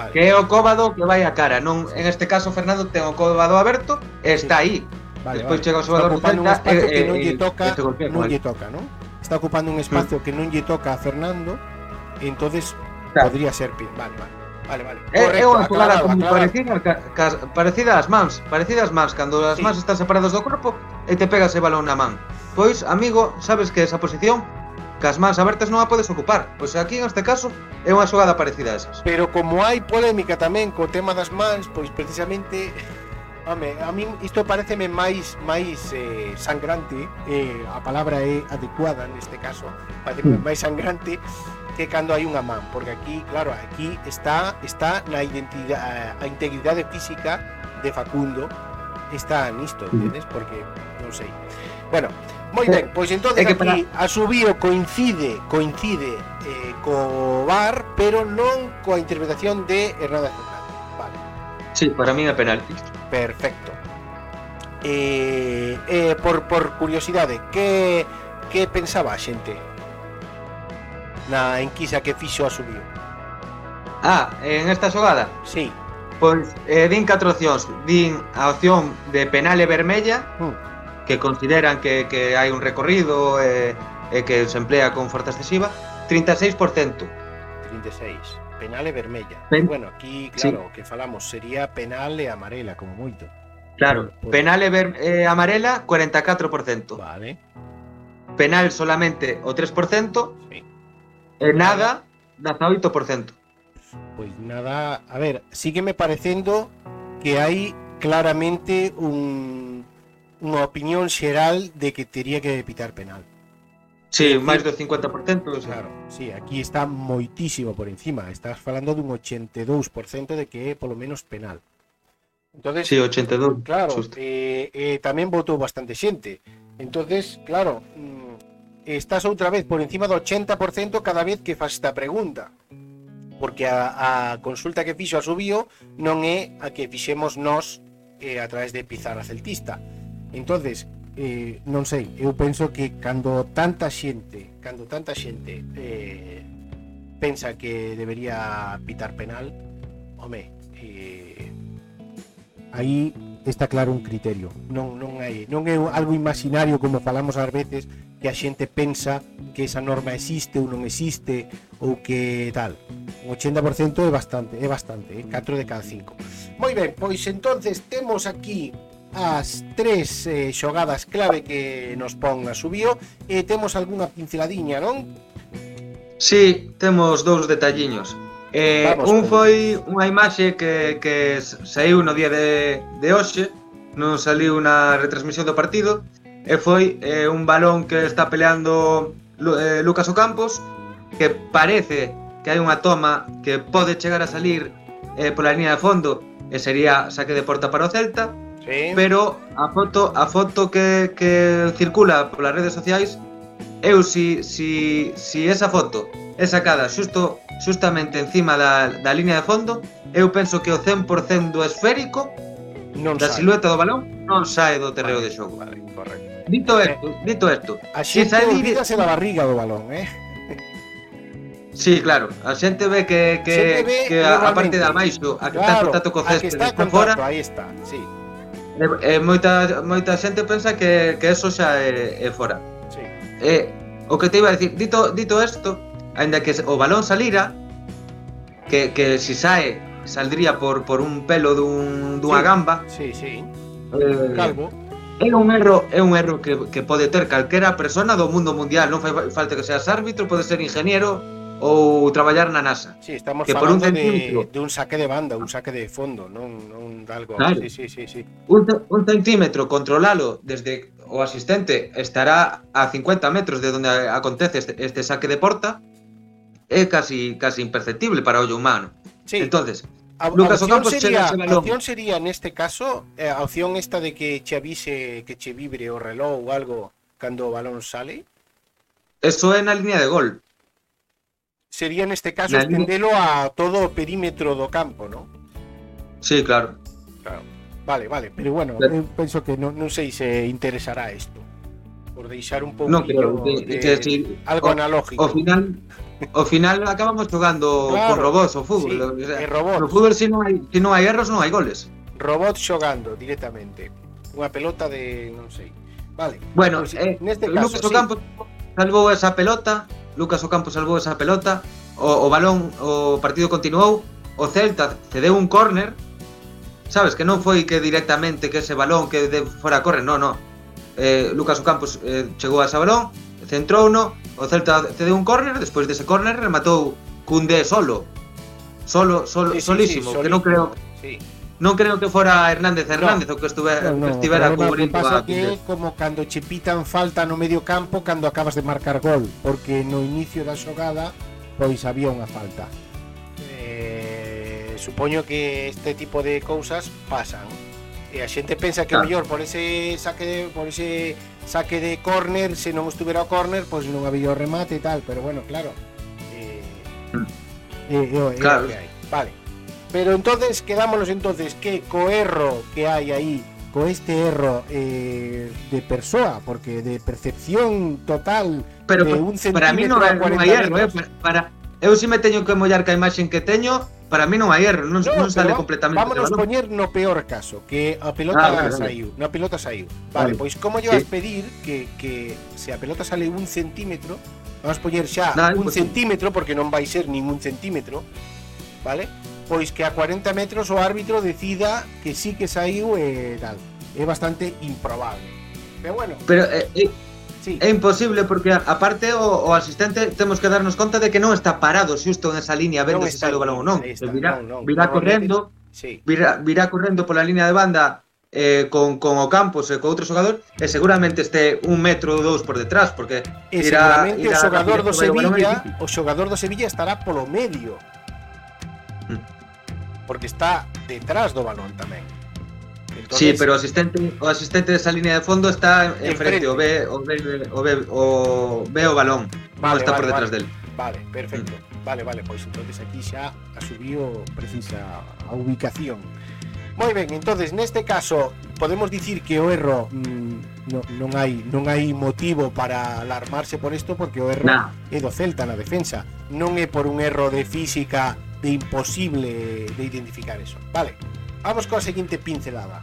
Vale. Que é o cóbado que vai a cara. Non, en este caso Fernando ten o cóbado aberto e está aí. Vale, Despois vale. chega o xogador do Celta e, que non lle toca, e golpea, non lle toca, non? Está ocupando un mm. espacio que non lle toca a Fernando, entonces claro. podría ser pin. Vale, vale. Vale, vale. É, é unha jugada como aclarado. parecida, ca, ca, parecida ás mans, parecida ás mans, cando as sí. mans están separadas do corpo e te pegas ese balón na man. Pois, amigo, sabes que esa posición que as mans abertas non a podes ocupar. Pois aquí, en este caso, é unha xogada parecida a esas. Pero como hai polémica tamén co tema das mans, pois precisamente Home, a min isto pareceme máis máis eh, sangrante, eh, a palabra é adecuada neste caso, pareceme Mm. máis sangrante que cando hai unha man, porque aquí, claro, aquí está está na identidade a integridade física de Facundo está nisto, entendes? Porque non sei. Bueno, Moi ben, pois entonces é que para... aquí a subío coincide, coincide eh, co VAR, pero non coa interpretación de Hernández Hernández. Vale. Sí, para min é penalti. Perfecto. Eh, eh, por, por curiosidade, que, que pensaba a xente na enquisa que fixo a subío? Ah, en esta xogada? Sí. Pois eh, din catro opcións. Din a opción de penal e vermella, mm que consideran que, que hai un recorrido e, e que se emplea con forza excesiva, 36%. 36. Penal e vermella. Pen... Bueno, aquí, claro, sí. que falamos sería penal e amarela, como moito. Claro, Por... penal e, ver... eh, amarela, 44%. Vale. Penal solamente o 3%. Sí. E nada, 18%. Pois nada, a ver, sígueme parecendo que hai claramente un unha opinión xeral de que tería que pitar penal. Sí, máis do 50%, o sea. Claro, sí, aquí está moitísimo por encima. Estás falando dun 82% de que é polo menos penal. Entonces, sí, 82. Claro, Justo. eh, eh, tamén votou bastante xente. Entonces, claro, mm, estás outra vez por encima do 80% cada vez que faz esta pregunta. Porque a, a consulta que fixo a Subío non é a que fixemos nós eh, a través de Pizarra Celtista entonces eh, non sei, eu penso que cando tanta xente cando tanta xente eh, pensa que debería pitar penal home eh, aí está claro un criterio. Non non hai, non é algo imaginario como falamos ás veces que a xente pensa que esa norma existe ou non existe ou que tal. Un 80% é bastante, é bastante, eh? 4 de cada 5. Moi ben, pois entonces temos aquí as tres eh, xogadas clave que nos pon a subío e eh, temos algunha pinceladiña, non? Sí, temos dous detalliños. Eh, Vamos, un foi unha imaxe que, que saiu no día de, de hoxe, non saliu na retransmisión do partido, e foi eh, un balón que está peleando eh, Lucas Ocampos, que parece que hai unha toma que pode chegar a salir eh, pola línea de fondo, e sería saque de porta para o Celta, Sí. Pero a foto, a foto que, que circula polas redes sociais eu si, si, si esa foto é sacada xusto xustamente encima da, da línea de fondo, eu penso que o 100% do esférico non da sai. silueta do balón non sae do terreo vale, de xogo. Vale, correcto. Dito isto, eh, dito isto. A xente si olvídase da barriga do balón, eh? Sí, claro, a xente ve que que, xente ve que a, a parte de abaixo, a que claro, está en contacto co césped, está, está fora. Aí está, sí. E, e moita, moita xente pensa que, que eso xa é, é fora. Sí. Eh, o que te iba a decir, dito, dito esto, aínda que o balón salira, que, que si sae, saldría por, por un pelo dun, dunha sí. gamba. Sí, sí. Eh, Calvo. É un erro, é un erro que, que pode ter calquera persona do mundo mundial, non fai falta que seas árbitro, pode ser ingeniero, ou traballar na NASA. Sí, estamos que por un falando de, centímetro. de un saque de banda, un saque de fondo, non, non algo. Claro. Sí, sí, sí, sí. Un, ce- un centímetro controlalo desde o asistente estará a 50 metros de donde acontece este, este saque de porta é casi casi imperceptible para o ollo humano. Sí, Entonces, a, Lucas opción Ocampos sería, chega opción sería neste caso eh, a opción esta de que che avise que che vibre o reloj ou algo cando o balón sale. eso é na línea de gol. Sería neste caso Na línea- estendelo a todo o perímetro do campo, ¿no? Sí, claro. Claro. Vale, vale, pero bueno, Pero- eu penso que non, non sei se interesará isto. Por deixar un pouco de, que si, algo o, analógico. o final o final acabamos jugando Claro, con robots o fútbol. sí, o sea, robots. no fútbol si non hai si non hai erros non hai goles. Robot xogando directamente. Unha pelota de non sei. Vale. Bueno, Pois, eh, neste caso, Lucas sí. Salvou esa pelota, Lucas Ocampo salvou esa pelota, o, o balón, o partido continuou, o Celta cedeu un córner, sabes, que non foi que directamente que ese balón que de fora corre, non, non. Eh, Lucas Ocampo eh, chegou a ese balón, centrou no, o Celta cedeu un córner, despois dese córner rematou Cundé solo. Solo, solo sí, sí, solísimo, sí, solísimo, que non creo... Sí non creo que fora Hernández Hernández no, o que estuve no, no, que estivera no, cubrindo pasa a que é como cando che pitan falta no medio campo cando acabas de marcar gol porque no inicio da xogada pois había unha falta eh, supoño que este tipo de cousas pasan e a xente pensa que claro. mellor por ese saque de, por ese saque de córner se non estuvera o córner pois non había o remate e tal pero bueno claro eh, mm. eh, eh, claro. eh, claro. vale Pero entonces quedámonos entonces que co erro que hai aí, co este erro eh, de persoa, porque de percepción total Pero de un centímetro para mí non hai, non hai erro, eh, para, para eu si me teño que mollar ca imaxen que teño, para mí non hai erro, non, no, non sale completamente Vámonos poñer no peor caso, que a pelota ah, vale, saiu, vale. na pelota saiu. Vale, vale. pois como lle vas sí. pedir que, que se a pelota sale un centímetro, vamos poñer xa Dale, un pues, centímetro, porque non vai ser ningún centímetro, vale? pois que a 40 metros o árbitro decida que sí que saiu e tal. É bastante improbable. Pero bueno. Pero eh, eh, sí. é imposible porque aparte o, o asistente temos que darnos conta de que non está parado xusto nesa línea vendo se sale o balón ou non. Está, virá, non, non. virá correndo, sí. virá, virá correndo pola línea de banda eh, con, con o Campos e co outro xogador e seguramente este un metro ou dous por detrás porque e irá, seguramente irá o xogador do Sevilla o xogador do Sevilla estará polo medio porque está detrás do balón tamén. Entonces, sí, pero o asistente o asistente desa línea de fondo está en frente, frente. o ve o ve o ve o ve o balón, vale, está vale, por detrás vale. del. Vale, perfecto. Mm. Vale, vale, pois entonces aquí xa subido precisa a ubicación. Moi ben, entonces neste caso podemos dicir que o erro mm, no, non hai non hai motivo para alarmarse por isto porque o erro nah. é do Celta na defensa, non é por un erro de física de imposible de identificar eso. Vale, vamos coa seguinte pincelada.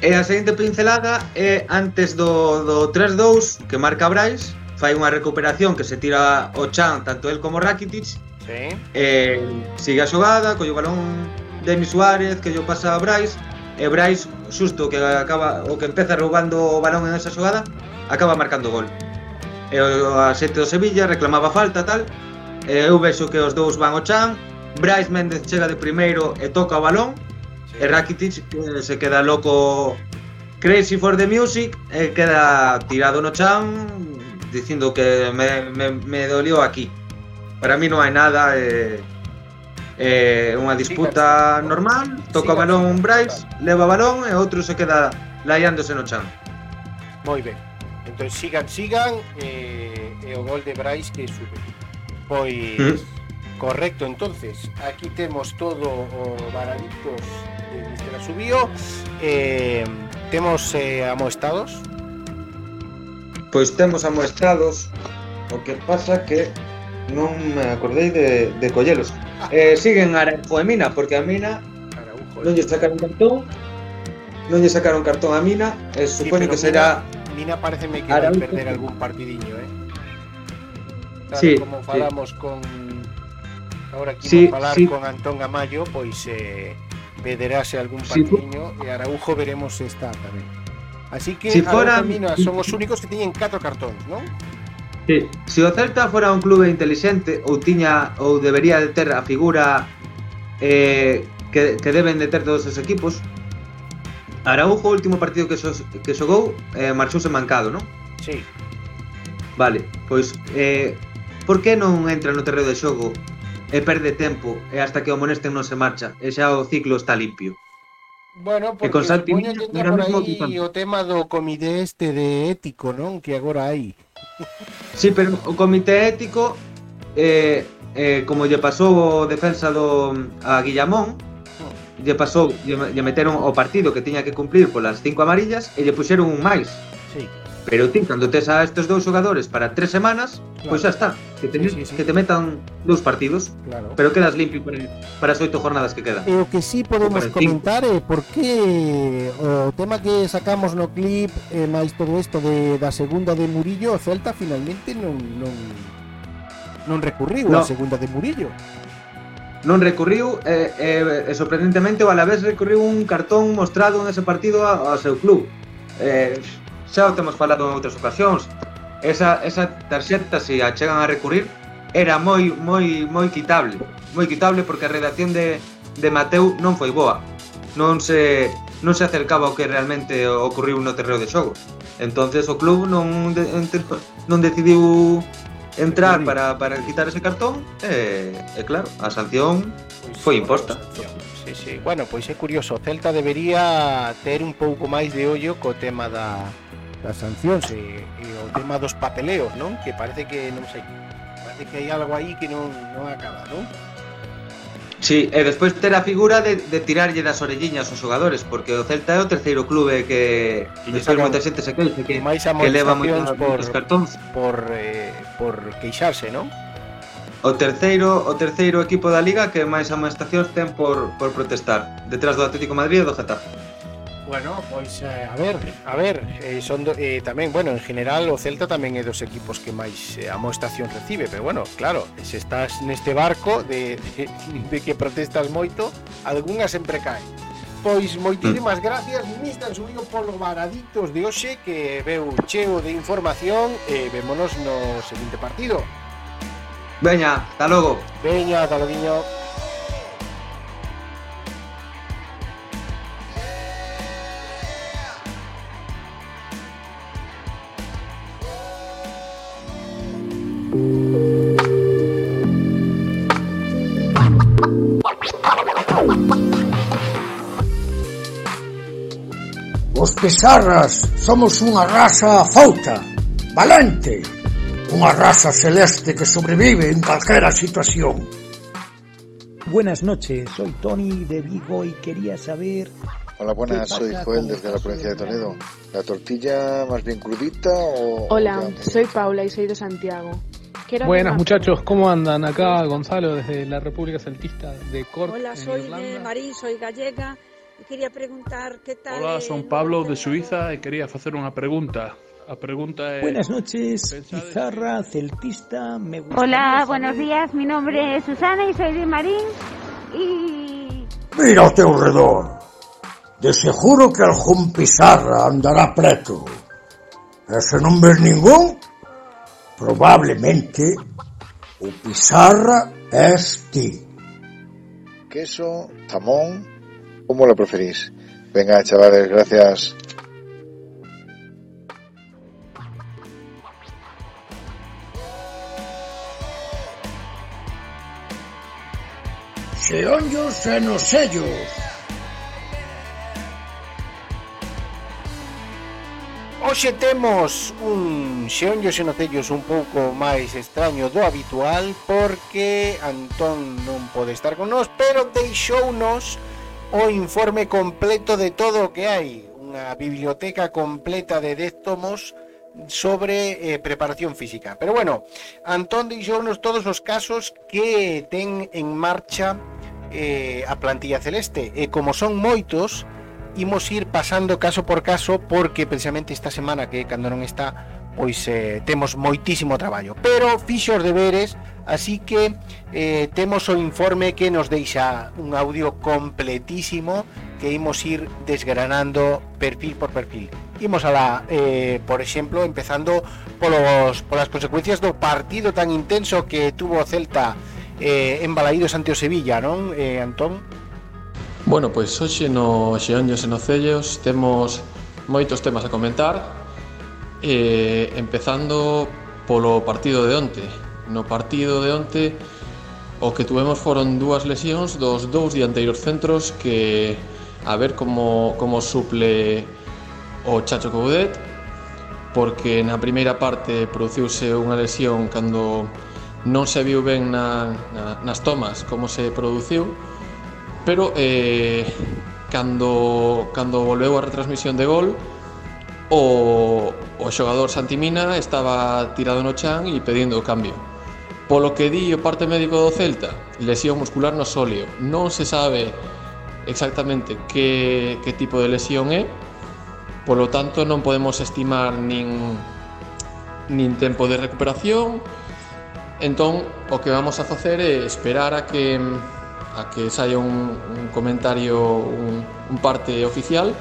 Eh, e a seguinte pincelada é antes do, do 3-2 que marca Brais, fai unha recuperación que se tira o chan tanto el como Rakitic. Sí. E sigue a xogada, colle o balón Denis Suárez que lle pasa a Brais e Brais xusto que acaba o que empeza roubando o balón en esa xogada acaba marcando gol. E o asete do Sevilla reclamaba falta tal eh, eu vexo que os dous van ao chan, Brais Méndez chega de primeiro e toca o balón, sí. e Rakitic eh, se queda loco Crazy for the Music e eh, queda tirado no chan dicindo que me, me, me dolió aquí. Para mí non hai nada, eh, eh, unha disputa normal, toca o balón un Brais, leva o balón e outro se queda laiándose no chan. Moi ben. Entón sigan, sigan, eh, e o gol de Brais que sube. Pois Mm. correcto, entonces aquí temos todo o Baraditos de Mister Asubío. Eh, temos eh, amoestados. Pois temos amoestrados, o que pasa que non me acordei de, de collelos. Eh, siguen Aranjo e Mina, porque a Mina Araujo. non lle sacaron cartón, non lle sacaron cartón a Mina, e Sí, supone que será Mina pareceme que vai Araujo. perder algún partidiño, eh. tal sí, como falamos sí. con agora que sí, falar sí. con Antón Gamallo, pois eh, vederase algún patiño sí, e Araujo veremos esta tamén. Así que si fora... Mina son os únicos que tiñen 4 cartóns, non? Sí. Se o Celta fora un clube inteligente ou tiña ou debería de ter a figura eh, que, que deben de ter todos os equipos, Araujo, o último partido que, xos, que xogou, eh, marchouse mancado, non? Sí. Vale, pois eh, por que non entra no terreo de xogo e perde tempo e hasta que o Monesten non se marcha e xa o ciclo está limpio? Bueno, porque e que entra por aí o tema do comité este de ético, non? Que agora hai. Sí, pero o comité ético eh, eh, como lle pasou o defensa do a Guillamón, hmm. lle pasou, lle, lle meteron o partido que tiña que cumplir polas cinco amarillas e lle puxeron un máis. Sí. Pero ti, cando tes a estes dous xogadores para tres semanas, claro. pois xa está, que te, sí, sí, sí. que te metan dous partidos, claro. pero quedas limpio para, para as oito jornadas que quedan. E o que sí podemos comentar é eh, por que o tema que sacamos no clip eh, máis todo isto de, da segunda de Murillo, o Celta finalmente non, non, non recurriu no. a segunda de Murillo non recurriu e, eh, eh, sorprendentemente o Alavés recurriu un cartón mostrado nese partido ao seu club. Eh, xa o temos falado en outras ocasións, esa, esa tarxeta se a chegan a recurrir era moi moi moi quitable, moi quitable porque a redacción de, de Mateu non foi boa. Non se non se acercaba ao que realmente ocurriu no terreo de xogo. Entonces o club non de, non decidiu entrar para, para quitar ese cartón e, e claro, a sanción pois foi imposta. Sí, sí. Bueno, pois é curioso, o Celta debería ter un pouco máis de ollo co tema da As sancións e, e eh, o tema dos papeleos, non? Que parece que non sei, parece que hai algo aí que non, non acaba, non? Sí, e despois ter a figura de, de tirarlle das orelliñas aos xogadores Porque o Celta é o terceiro clube que Despois moita xente se queixe Que, que leva moitos, por, moitos cartóns Por, eh, por queixarse, non? O terceiro, o terceiro equipo da Liga que máis amonestacións ten por, por protestar Detrás do Atlético de Madrid e do Getafe Bueno, pois eh, a ver, a ver, eh, son do, eh, tamén, bueno, en general o Celta tamén é dos equipos que máis eh, amoestación recibe, pero bueno, claro, se estás neste barco de, de, de que protestas moito, algunha sempre cae. Pois moitísimas mm. gracias, Mister Subido polo Varaditos de hoxe que veu cheo de información e eh, vémonos no seguinte partido. Veña, hasta logo. Veña, ata logo. Os Pizarras somos unha raza fouta, valente, unha raza celeste que sobrevive en calquera situación. Buenas noches, soy Tony de Vigo y quería saber... Hola, buenas, soy Joel desde la provincia de Toledo. ¿La tortilla más bien crudita o...? Hola, soy Paula y soy de Santiago. Quiero Buenas muchachos, ¿cómo andan? Acá Gonzalo desde la República Celtista de Cork. Hola, soy de Marín, soy gallega y quería preguntar qué tal. Hola, son Pablo de Suiza y quería hacer una pregunta. La pregunta es... Buenas noches, Pizarra, celtista, me gusta. Hola, buenos días, mi nombre es Susana y soy de Marín y... Mira o teu redor. De seguro que algún Pizarra andará preto. Ese non ves ningún? Probablemente o Pizarra es ti. Queso, jamón, ¿cómo lo preferís? Venga, chavales, gracias. Xeonllos e nos sellos. Hoxe temos un xeonllo xenocellos un pouco máis extraño do habitual porque Antón non pode estar con nós, pero deixounos o informe completo de todo o que hai, unha biblioteca completa de 10 tomos sobre eh, preparación física. Pero bueno, Antón deixounos todos os casos que ten en marcha eh, a plantilla celeste e como son moitos, imos ir pasando caso por caso porque precisamente esta semana que cando non está pois eh, temos moitísimo traballo pero fixo os deberes así que eh, temos o informe que nos deixa un audio completísimo que imos ir desgranando perfil por perfil imos a la, eh, por exemplo empezando polos, polas consecuencias do partido tan intenso que tuvo o Celta eh, en Balaídos ante o Sevilla non, eh, Antón? Bueno, pois hoxe no Xeonllos e no Cellos temos moitos temas a comentar eh, empezando polo partido de onte. No partido de onte o que tuvemos foron dúas lesións dos dous dianteiros centros que a ver como, como suple o Chacho Coudet porque na primeira parte produciuse unha lesión cando non se viu ben na, na, nas tomas como se produciu pero eh, cando, cando volveu a retransmisión de gol o, o xogador Santimina estaba tirado no chan e pedindo o cambio. Polo que di o parte médico do Celta, lesión muscular no sóleo. Non se sabe exactamente que, que tipo de lesión é, polo tanto non podemos estimar nin, nin tempo de recuperación, entón o que vamos a facer é esperar a que a que saia un, un comentario, un, un parte oficial,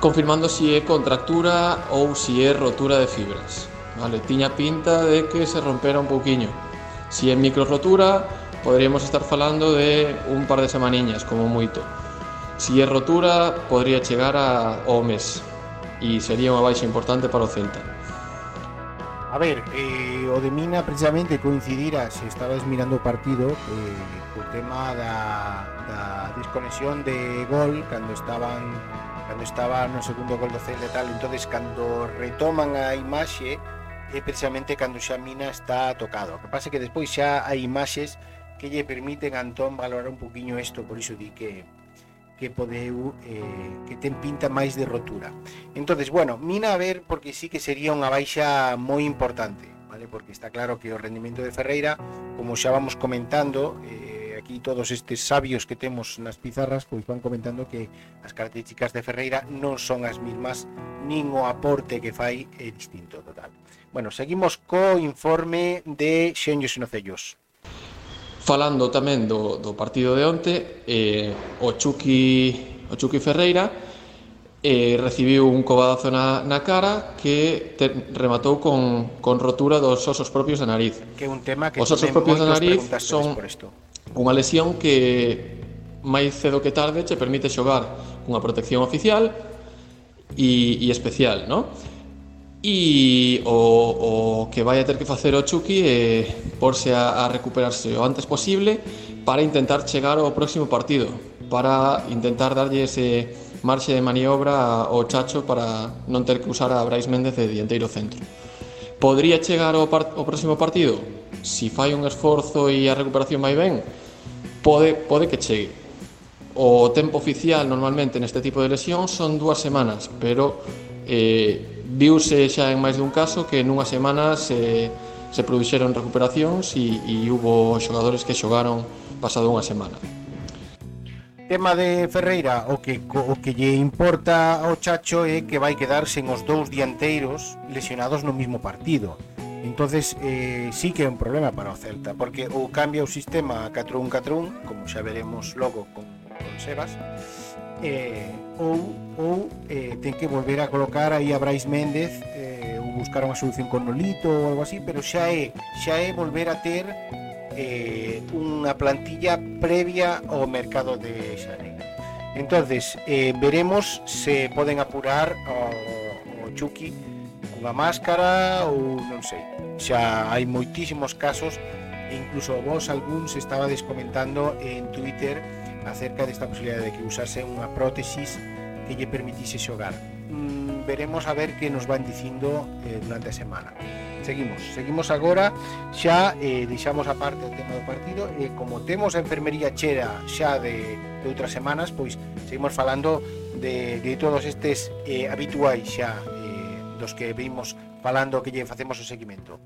confirmando si é contractura ou si é rotura de fibras. Vale, tiña pinta de que se rompera un pouquiño. Si é microrotura, poderíamos estar falando de un par de semaniñas, como moito. Si é rotura, podría chegar a, o mes. E sería unha baixa importante para o Celta ver, eh, o de Mina precisamente coincidira se estabas mirando o partido eh, o tema da, da desconexión de gol cando estaban cando estaba no segundo gol do Celta tal, entonces cando retoman a imaxe é precisamente cando xa Mina está tocado. O que pasa é que despois xa hai imaxes que lle permiten a Antón valorar un poquinho isto, por iso di que que podeu eh, que ten pinta máis de rotura. Entonces, bueno, mina a ver porque sí que sería unha baixa moi importante, vale? Porque está claro que o rendimento de Ferreira, como xa vamos comentando, eh, aquí todos estes sabios que temos nas pizarras pois van comentando que as características de Ferreira non son as mismas nin o aporte que fai é distinto total. Bueno, seguimos co informe de Xenllos e Nocellos. Falando tamén do, do partido de onte, eh, o, Chucky, o Chucky Ferreira eh, recibiu un cobadazo na, na cara que te, rematou con, con rotura dos osos propios da nariz. Que un tema que Os osos propios da nariz son unha lesión que máis cedo que tarde che permite xogar cunha protección oficial e, e especial, non? E o, o que vai a ter que facer o Chucky eh, é porse a, a recuperarse o antes posible para intentar chegar ao próximo partido, para intentar darlle ese marxe de maniobra ao Chacho para non ter que usar a Brais Méndez de dianteiro centro. Podría chegar ao, par ao próximo partido? Si fai un esforzo e a recuperación vai ben, pode, pode que chegue. O tempo oficial normalmente neste tipo de lesión son dúas semanas, pero eh, viuse xa en máis dun caso que nunha semana se, se produxeron recuperacións e, e hubo xogadores que xogaron pasado unha semana. Tema de Ferreira, o que, o que lle importa ao Chacho é que vai quedar sen os dous dianteiros lesionados no mismo partido. Entonces, eh, sí que é un problema para o Celta, porque ou cambia o sistema a 4-1-4-1, como xa veremos logo con, con Sebas, eh, ou, ou eh, ten que volver a colocar aí a Brais Méndez eh, ou buscar unha solución con Nolito ou algo así, pero xa é, xa é volver a ter eh, unha plantilla previa ao mercado de Xaneiro. Entonces, eh, veremos se poden apurar o, o Chucky cunha máscara ou non sei. Xa hai moitísimos casos e incluso vos algúns estabades comentando en Twitter acerca desta posibilidad de que usase unha prótesis que lle permitise xogar. Mm, veremos a ver que nos van dicindo eh, durante a semana. Seguimos, seguimos agora, xa eh, deixamos a parte o tema do partido e como temos a enfermería chera xa de, de outras semanas, pois seguimos falando de, de todos estes eh, habituais xa eh, dos que vimos falando que lle facemos o seguimento.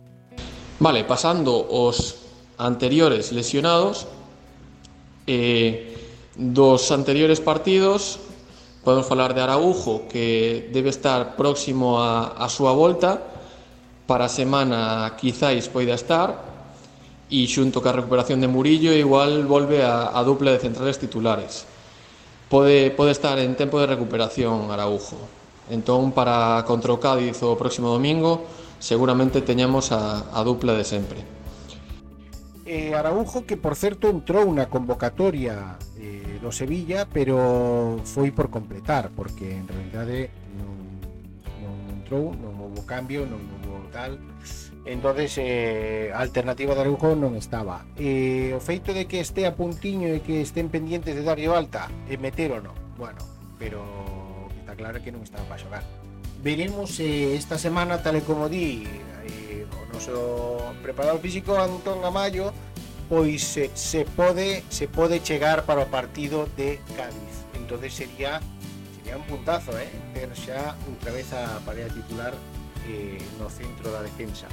Vale, pasando os anteriores lesionados, eh, Dos anteriores partidos podemos falar de Araujo que debe estar próximo a, a súa volta. Para a semana quizáis poida estar. E xunto ca recuperación de Murillo igual volve a, a dupla de centrales titulares. Pode, pode estar en tempo de recuperación Araujo. Entón para contra o Cádiz o próximo domingo seguramente teñamos a, a dupla de sempre eh, Araujo, que por certo entrou na convocatoria eh, do Sevilla, pero foi por completar, porque en realidade eh, non, non entrou, non houve cambio, non houve tal. Entonces, eh, a alternativa de Araujo non estaba. Eh, o feito de que este a puntiño e que estén pendientes de darlle alta eh, e meterono, bueno, pero está claro que non estaba para xogar. Veremos eh, esta semana, tal e como di, eh, o seu preparador físico Antón Amayo pois se, se pode se pode chegar para o partido de Cádiz. Entonces sería sería un puntazo, eh, ter xa outra vez a parella titular eh, no centro da defensa.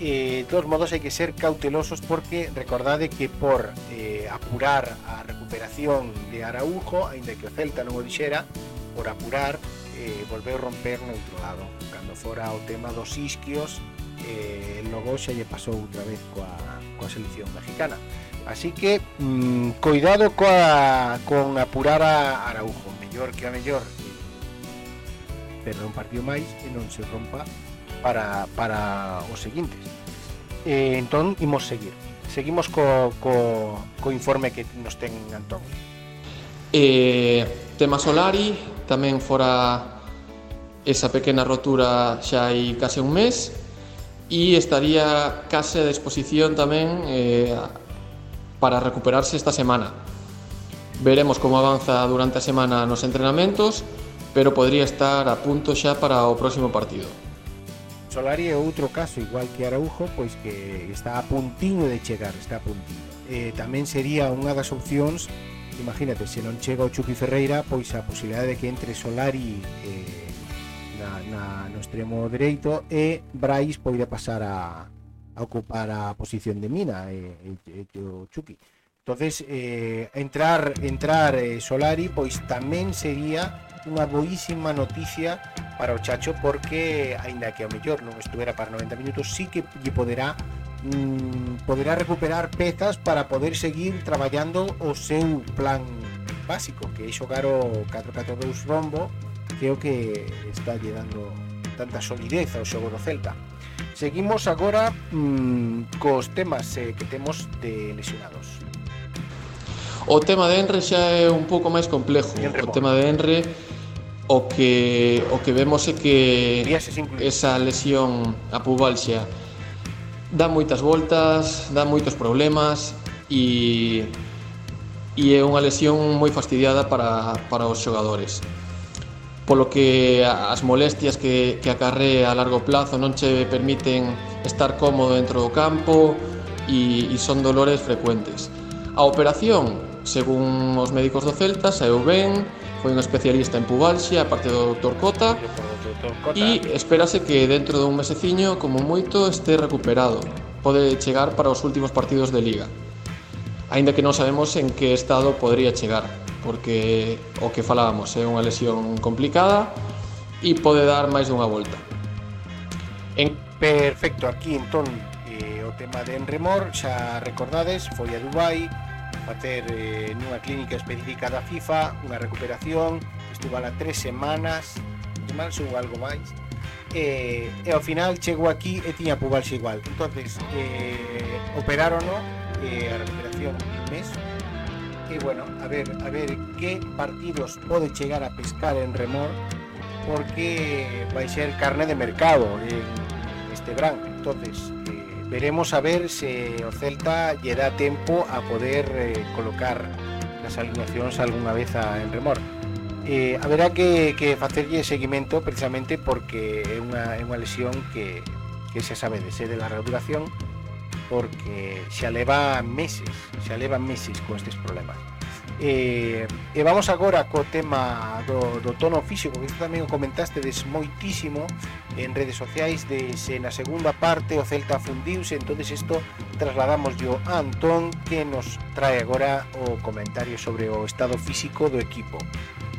Eh, de todos modos hai que ser cautelosos porque recordade que por eh, apurar a recuperación de Araujo, aínda que o Celta non o dixera, por apurar eh, volveu romper no outro lado, cando fora o tema dos isquios eh, logo xa lle pasou outra vez coa, coa selección mexicana. Así que, mm, cuidado coa, con apurar a Araujo, mellor que a mellor perder un partido máis e non se rompa para, para os seguintes. eh, entón, imos seguir. Seguimos co, co, co informe que nos ten Antón. Eh, tema Solari, tamén fora esa pequena rotura xa hai case un mes, e estaría case a disposición tamén eh, para recuperarse esta semana. Veremos como avanza durante a semana nos entrenamentos, pero podría estar a punto xa para o próximo partido. Solari é outro caso, igual que Araujo, pois que está a puntiño de chegar, está a puntiño. Eh, tamén sería unha das opcións, imagínate, se non chega o Chucky Ferreira, pois a posibilidade de que entre Solari eh, na, na, no extremo dereito e Brais poida pasar a, a ocupar a posición de Mina e, e, e o Chucky. Entonces, eh, entrar entrar eh, Solari pois tamén sería unha boísima noticia para o Chacho porque aínda que ao mellor non estuvera para 90 minutos, sí que lle poderá mm, poderá recuperar pezas para poder seguir traballando o seu plan básico, que é xogar o 4-4-2 rombo creo que está llegando tanta solidez ao xogo do Celta. Seguimos agora mmm, cos temas eh, que temos de lesionados. O tema de Enre xa é un pouco máis complejo. O tema de Enre o que o que vemos é que esa lesión a pubalxia dá moitas voltas, dá moitos problemas e e é unha lesión moi fastidiada para, para os xogadores polo que as molestias que, que acarrea a largo plazo non che permiten estar cómodo dentro do campo e, e son dolores frecuentes. A operación, según os médicos do Celta, saeu ben, foi un especialista en pubalxia, aparte do Dr. Cota, e espérase que dentro dun meseciño, como moito, este recuperado. Pode chegar para os últimos partidos de Liga. Ainda que non sabemos en que estado podría chegar porque o que falábamos é unha lesión complicada e pode dar máis dunha volta. En... Perfecto, aquí entón eh, o tema de Enremor, xa recordades, foi a Dubai, facer eh, nunha clínica específica da FIFA, unha recuperación, estuvo a tres semanas, semanas ou algo máis, eh, e ao final chegou aquí e tiña pubalxe igual. Entonces, eh, operárono, eh, a recuperación un mes, e bueno, a ver, a ver que partidos pode chegar a pescar en remor, porque vai ser carne de mercado este branco. Entonces, veremos a ver se o Celta lle dá tempo a poder eh, colocar nas alineacións algunha vez a en remor. Eh, haberá que, que facerlle seguimento precisamente porque é é unha lesión que, que se sabe de ser de larga duración porque xa leva meses, xa leva meses con estes problemas. E, e vamos agora co tema do, do tono físico que tamén o comentastedes moitísimo en redes sociais de se na segunda parte o Celta fundiuse entonces isto trasladamos yo a Antón que nos trae agora o comentario sobre o estado físico do equipo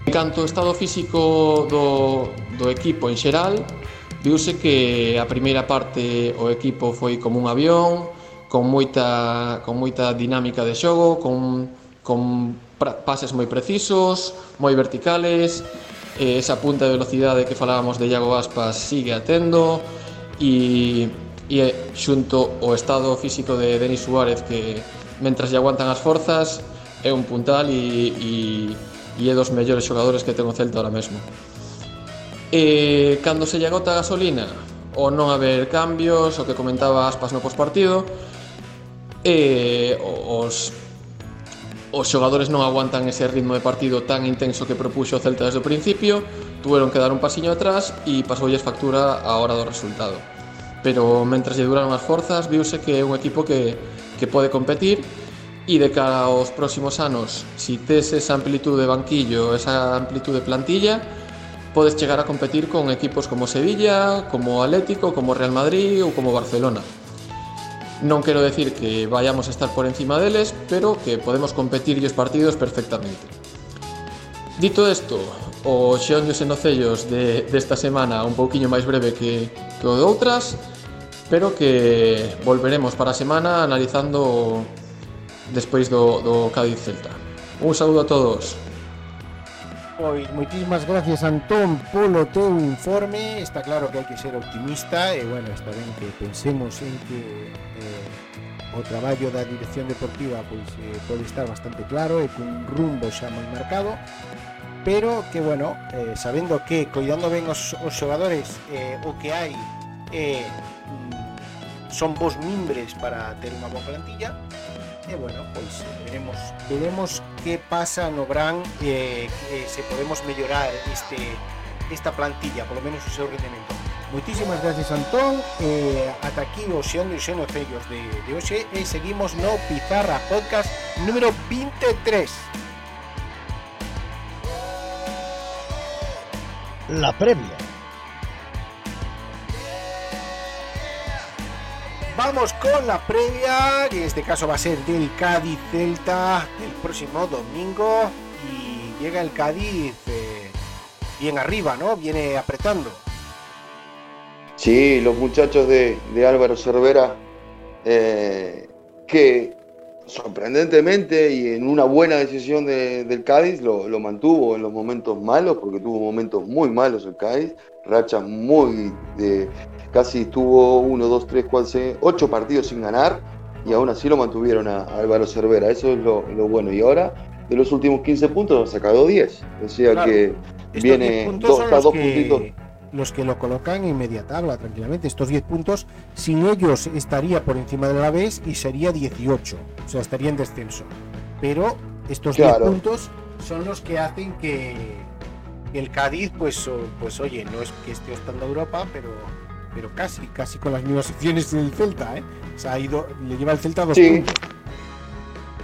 En canto ao estado físico do, do equipo en xeral viuse que a primeira parte o equipo foi como un avión con moita, con moita dinámica de xogo, con, con pases moi precisos, moi verticales, eh, esa punta de velocidade que falábamos de Iago Aspas sigue atendo, e, e eh, xunto o estado físico de Denis Suárez que mentras lle aguantan as forzas é un puntal e, e, e é dos mellores xogadores que ten o Celta ahora mesmo. E cando se lle agota a gasolina, ou non haber cambios, o que comentaba Aspas no postpartido, e os os xogadores non aguantan ese ritmo de partido tan intenso que propuxo o Celta desde o principio, tuveron que dar un pasiño atrás e pasoulles factura a hora do resultado. Pero mentras lle duraron as forzas, viuse que é un equipo que, que pode competir e de cara aos próximos anos, si tes esa amplitud de banquillo, esa amplitud de plantilla, podes chegar a competir con equipos como Sevilla, como Atlético, como Real Madrid ou como Barcelona. Non quero decir que vayamos a estar por encima deles, pero que podemos competir os partidos perfectamente. Dito isto, o xeonllos e nocellos de, desta semana un pouquiño máis breve que, que o de outras, pero que volveremos para a semana analizando despois do, do Cádiz Celta. Un saludo a todos. Pois, moitísimas gracias Antón polo teu informe. Está claro que hai que ser optimista E bueno, está ben que pensemos en que eh, o traballo da dirección deportiva pois eh, pode estar bastante claro E cun rumbo xa moi marcado. Pero que bueno, eh, sabendo que coidando ben os, os xogadores eh, O que hai eh, mm, son vos mimbres para ter unha boa plantilla e bueno, pois veremos. Veremos que pasa no Bran e eh, se podemos mellorar este esta plantilla, polo menos o seu rendemento. Moitísimas gracias Antón. Eh, ata aquí o xeón e cellos de, de hoxe e. Seguimos no Pizarra Podcast número 23 La previa Vamos con la previa, que en este caso va a ser del Cádiz Celta el próximo domingo. Y llega el Cádiz eh, bien arriba, ¿no? Viene apretando. Sí, los muchachos de, de Álvaro Cervera, eh, que sorprendentemente y en una buena decisión de- del Cádiz lo, lo mantuvo en los momentos malos, porque tuvo momentos muy malos el Cádiz, rachas muy de casi estuvo uno, dos, tres, cuatro, seis, ocho partidos sin ganar y aún así lo mantuvieron a, a Álvaro Cervera, eso es lo, lo bueno. Y ahora de los últimos 15 puntos ha sacado 10, o sea Claro. que Estos viene 10 puntos dos, dos que- puntitos. Los que lo colocan en media tabla tranquilamente. Estos 10 puntos, sin ellos estaría por encima del Alavés y sería 18, o sea, estaría en descenso. Pero estos 10 Claro. puntos son los que hacen que el Cádiz, pues, pues oye, no es que esté ostando a Europa, pero, pero casi, casi con las mismas opciones del Celta, ¿eh? O sea, ha ido, le lleva el Celta dos Sí. puntos.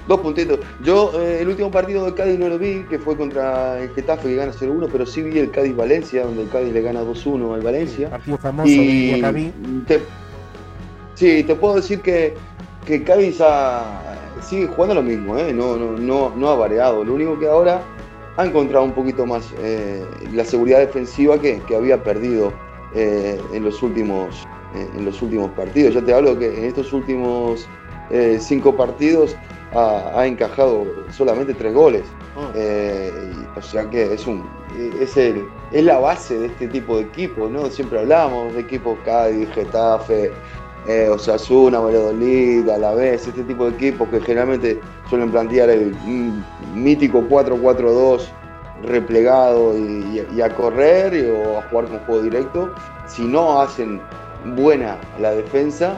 Dos puntitos. Yo eh, el último partido del Cádiz no lo vi, que fue contra el Getafe que gana 0-1, pero sí vi el Cádiz-Valencia, donde el Cádiz le gana 2-1 al Valencia. Partido famoso de y te, sí, te puedo decir que, que Cádiz ha- sigue jugando lo mismo, ¿eh? no, no, no, no ha variado. Lo único que ahora ha encontrado un poquito más eh, la seguridad defensiva que, que había perdido eh, en, los últimos, en los últimos partidos. Ya te hablo que en estos últimos eh, cinco partidos ha, ha encajado solamente tres goles. Eh, y- o sea que es un es, el, es la base de este tipo de equipos, ¿no? Siempre hablamos de equipos Cádiz, Getafe, eh, Osasuna, Valladolid, Alavés, este tipo de equipos que generalmente suelen plantear el mítico 4-4-2 replegado y, y- y a correr y- o a jugar con juego directo. Si no hacen buena la defensa,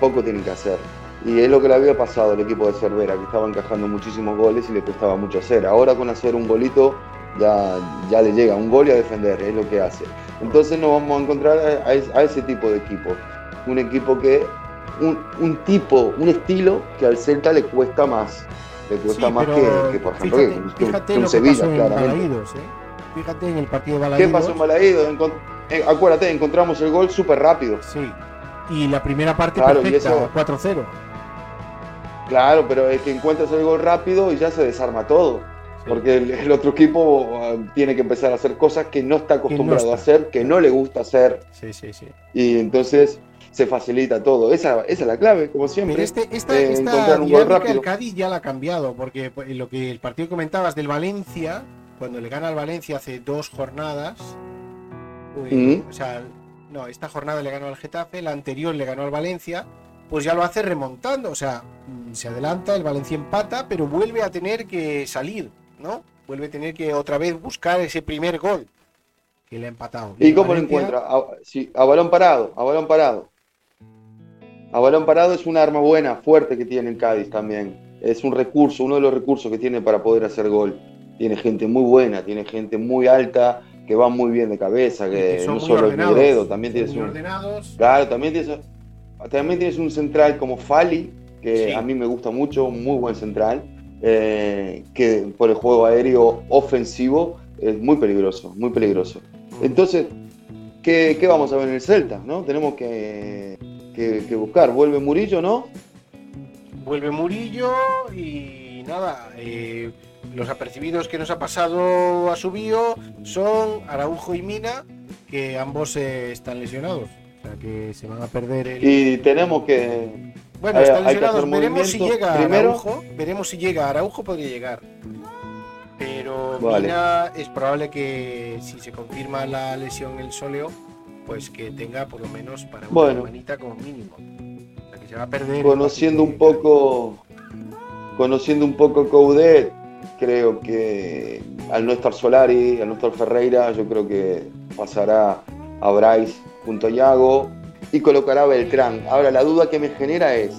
poco tienen que hacer. Y es lo que le había pasado al equipo de Cervera, que estaba encajando muchísimos goles y le costaba mucho hacer. Ahora con hacer un golito ya, ya le llega un gol y a defender, es lo que hace. Entonces nos vamos a encontrar a, a es- a ese tipo de equipo. Un equipo que, un, un tipo, un estilo que al Celta le cuesta más. Le cuesta Sí, más que, que, por ejemplo, fíjate, que- fíjate que un Sevilla, claramente. ¿eh? Fíjate en el partido de ¿Qué Balaídos. pasó en Balaídos? Eh, acuérdate, encontramos el gol súper rápido. Sí. Y la primera parte Claro, perfecta, eso- 4-0. Claro, pero es que encuentras el gol rápido y ya se desarma todo. Porque el, el otro equipo uh, tiene que empezar a hacer cosas que no está acostumbrado a está. hacer, que no le gusta hacer, Sí, sí, sí. y entonces se facilita todo. Esa, esa es la clave, como siempre. Pero este, esta, eh, esta un gol rápido. el Cádiz ya la ha cambiado, porque pues, lo que el partido que comentabas del Valencia, cuando le gana al Valencia hace dos jornadas, pues, Mm. o sea, no, esta jornada le ganó al Getafe, la anterior le ganó al Valencia, pues ya lo hace remontando, o sea, mm, se adelanta, el Valencia empata, pero vuelve a tener que salir, ¿no? Vuelve a tener que otra vez buscar ese primer gol que le ha empatado. ¿Y el cómo lo encuentra? A, sí, a balón parado, a balón parado. A balón parado es una arma buena, fuerte que tiene el Cádiz también. Es un recurso, uno de los recursos que tiene para poder hacer gol. Tiene gente muy buena, tiene gente muy alta, que va muy bien de cabeza, que, que son no muy solo ordenados, Negredo, también un, ordenados. Claro, también tienes, también tienes un central como Fali, que Sí. a mí me gusta mucho, un muy buen central, eh, que por el juego aéreo ofensivo es muy peligroso, muy peligroso. Entonces, ¿qué, qué vamos a ver en el Celta? ¿no? Tenemos que, que- que buscar. ¿Vuelve Murillo, no? Vuelve Murillo y nada, eh, los apercibidos que nos ha pasado a su bio son Araujo y Mina, que ambos eh, están lesionados. O sea que se van a perder el... Y tenemos que... Bueno, hay- están hay lesionados, veremos si llega Primero, Araujo, veremos si llega Araujo, podría llegar. Pero Vale. Mina es probable que si se confirma la lesión el sóleo, pues que tenga por lo menos para una Bueno. semanita como mínimo. O sea que se va a perder... conociendo un poco conociendo un poco Coudet creo que al no estar Solari al no estar Ferreira yo creo que pasará a Bryce junto a Yago y colocará a Beltrán ahora la duda que me genera es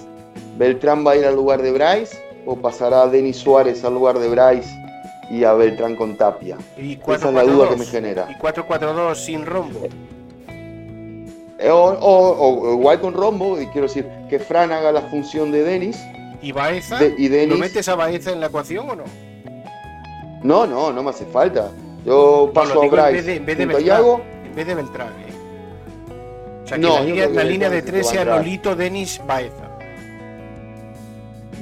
¿Beltrán va a ir al lugar de Bryce o pasará a Denis Suárez al lugar de Bryce y a Beltrán con Tapia Y esa es la duda 4-4-2. que me genera Y 4-4-2 sin rombo. Eh, o, o- o igual con Rombo y quiero decir que Fran haga la función de Denis ¿Y Baeza? De- y ¿Lo metes a Baeza en la ecuación o no? No, no, no me hace falta. Yo paso a digo en Bryce vez de, en vez de Beltrán. Yago. En vez de Beltrán. O sea, que No, la línea, la línea de tres sea. Nolito, Denis, Baeza.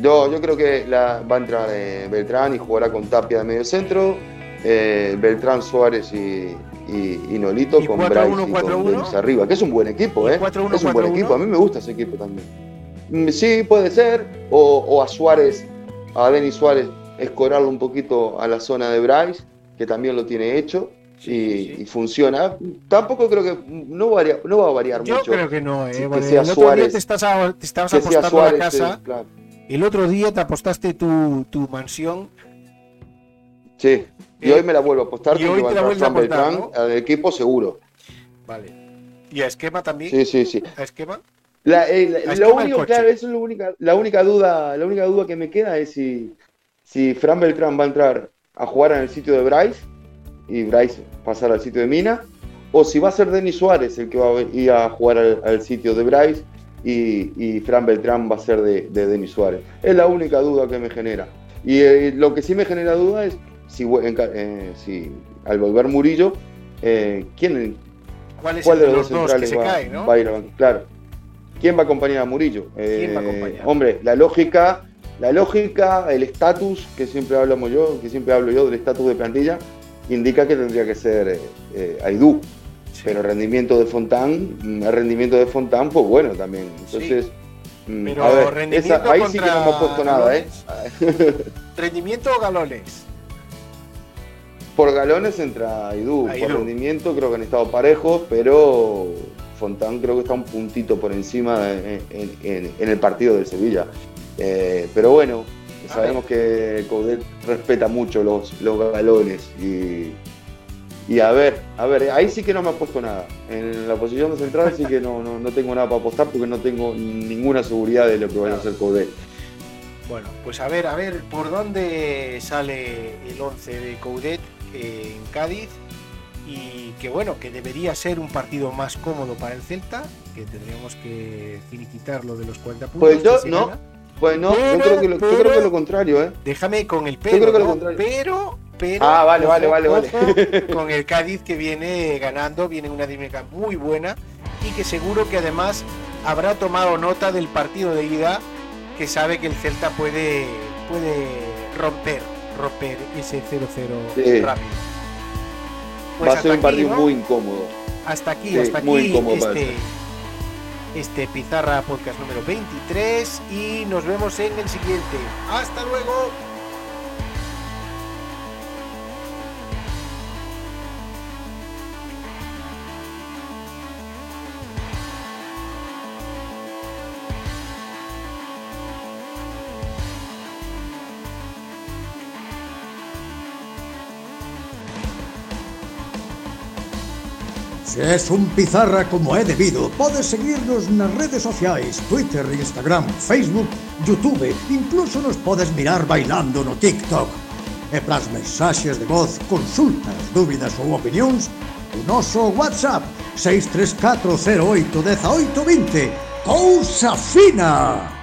Yo, yo creo que la- va a entrar eh, Beltrán y jugará con Tapia de medio centro, eh, Beltrán, Suárez y, y- y Nolito ¿Y con 4-1, Bryce y 4-1? con Denis arriba, que es un buen equipo, ¿eh? 4-1, es un buen 4-1? equipo, a mí me gusta ese equipo también. Mm, Sí, puede ser, o, o a Suárez, a Denis Suárez, escorarlo un poquito a la zona de Bryce, que también lo tiene hecho. Y, y funciona. Tampoco creo que no, varía- no va a variar Yo mucho. creo que no, eh. Sí, que porque sea el otro día te, estás a- te que apostando Suárez, la casa. eh, claro. El otro día te apostaste tu, tu mansión. Sí, y Eh, hoy me la vuelvo a apostar y porque hoy va a te la vuelves a Fran apostar, Beltrán al equipo seguro. Vale. ¿Y a esquema también? Sí, sí, sí. ¿A esquema? La, eh, la- A lo esquema el único, coche. claro, eso es lo única, la única duda, la única duda que me queda es si, si Fran Beltrán va a entrar a jugar en el sitio de Bryce y Bryce pasar al sitio de Mina, o si va a ser Denis Suárez el que va a ir a jugar al, al sitio de Bryce y, y Fran Beltrán va a ser de, de Denis Suárez. Es la única duda que me genera. Y eh, lo que sí me genera duda es si, eh, si al volver Murillo, eh, ¿quién, ¿Cuál es ¿Cuál de los dos dos que centrales se va, cae, no? va a ir? Claro. ¿Quién va a acompañar a Murillo? ¿Quién va a Eh, acompañar? Hombre, la lógica, la lógica, el estatus que siempre hablamos yo, que siempre hablo yo del estatus de plantilla, indica que tendría que ser eh, eh, Aidú. Pero el rendimiento de Fontán, mm, el rendimiento de Fontán, pues bueno también. Entonces, mm, Pero a ver, rendimiento esa- ahí sí que no hemos puesto nada, ¿eh? ¿Rendimiento o galones? Por galones entra Aidú, Aidú. por rendimiento creo que han estado parejos, pero Fontán creo que está un puntito por encima en, en- en- en el partido del Sevilla. Eh, pero bueno, sabemos que Coudet respeta mucho los, los galones y, y a ver, a ver, ahí sí que no me ha puesto nada. En la posición de central sí que no, no, no tengo nada para apostar porque no tengo ninguna seguridad de lo que vaya a hacer Coudet. Bueno, pues a ver, a ver, ¿por dónde sale el 11 de Coudet eh, en Cádiz? Y que bueno, que debería ser un partido más cómodo para el Celta, que tendríamos que finiquitar lo de los 40 puntos. Pues yo no, gana. Pues no, yo Pero- creo que lo, yo pero- creo que lo contrario, ¿eh? Déjame con el Yo pero, creo que lo contrario. pero, pero Ah, vale, vale, vale, vale. con el Cádiz que viene ganando, viene en una dinámica muy buena y que seguro que además habrá tomado nota del partido de ida, que sabe que el Celta puede, puede romper, romper ese 0-0 Sí. rápido. Pues Va a ser un partido aquí, ¿no? muy incómodo. Hasta aquí, Sí, hasta aquí este, este Pizarra Podcast número 23 y nos vemos en el siguiente. Hasta luego. Se es un pizarra como é debido, podes seguirnos nas redes sociais, Twitter, Instagram, Facebook, Youtube, incluso nos podes mirar bailando no TikTok. E pras mensaxes de voz, consultas, dúbidas ou opinións, o noso WhatsApp 634081820. Cousa fina!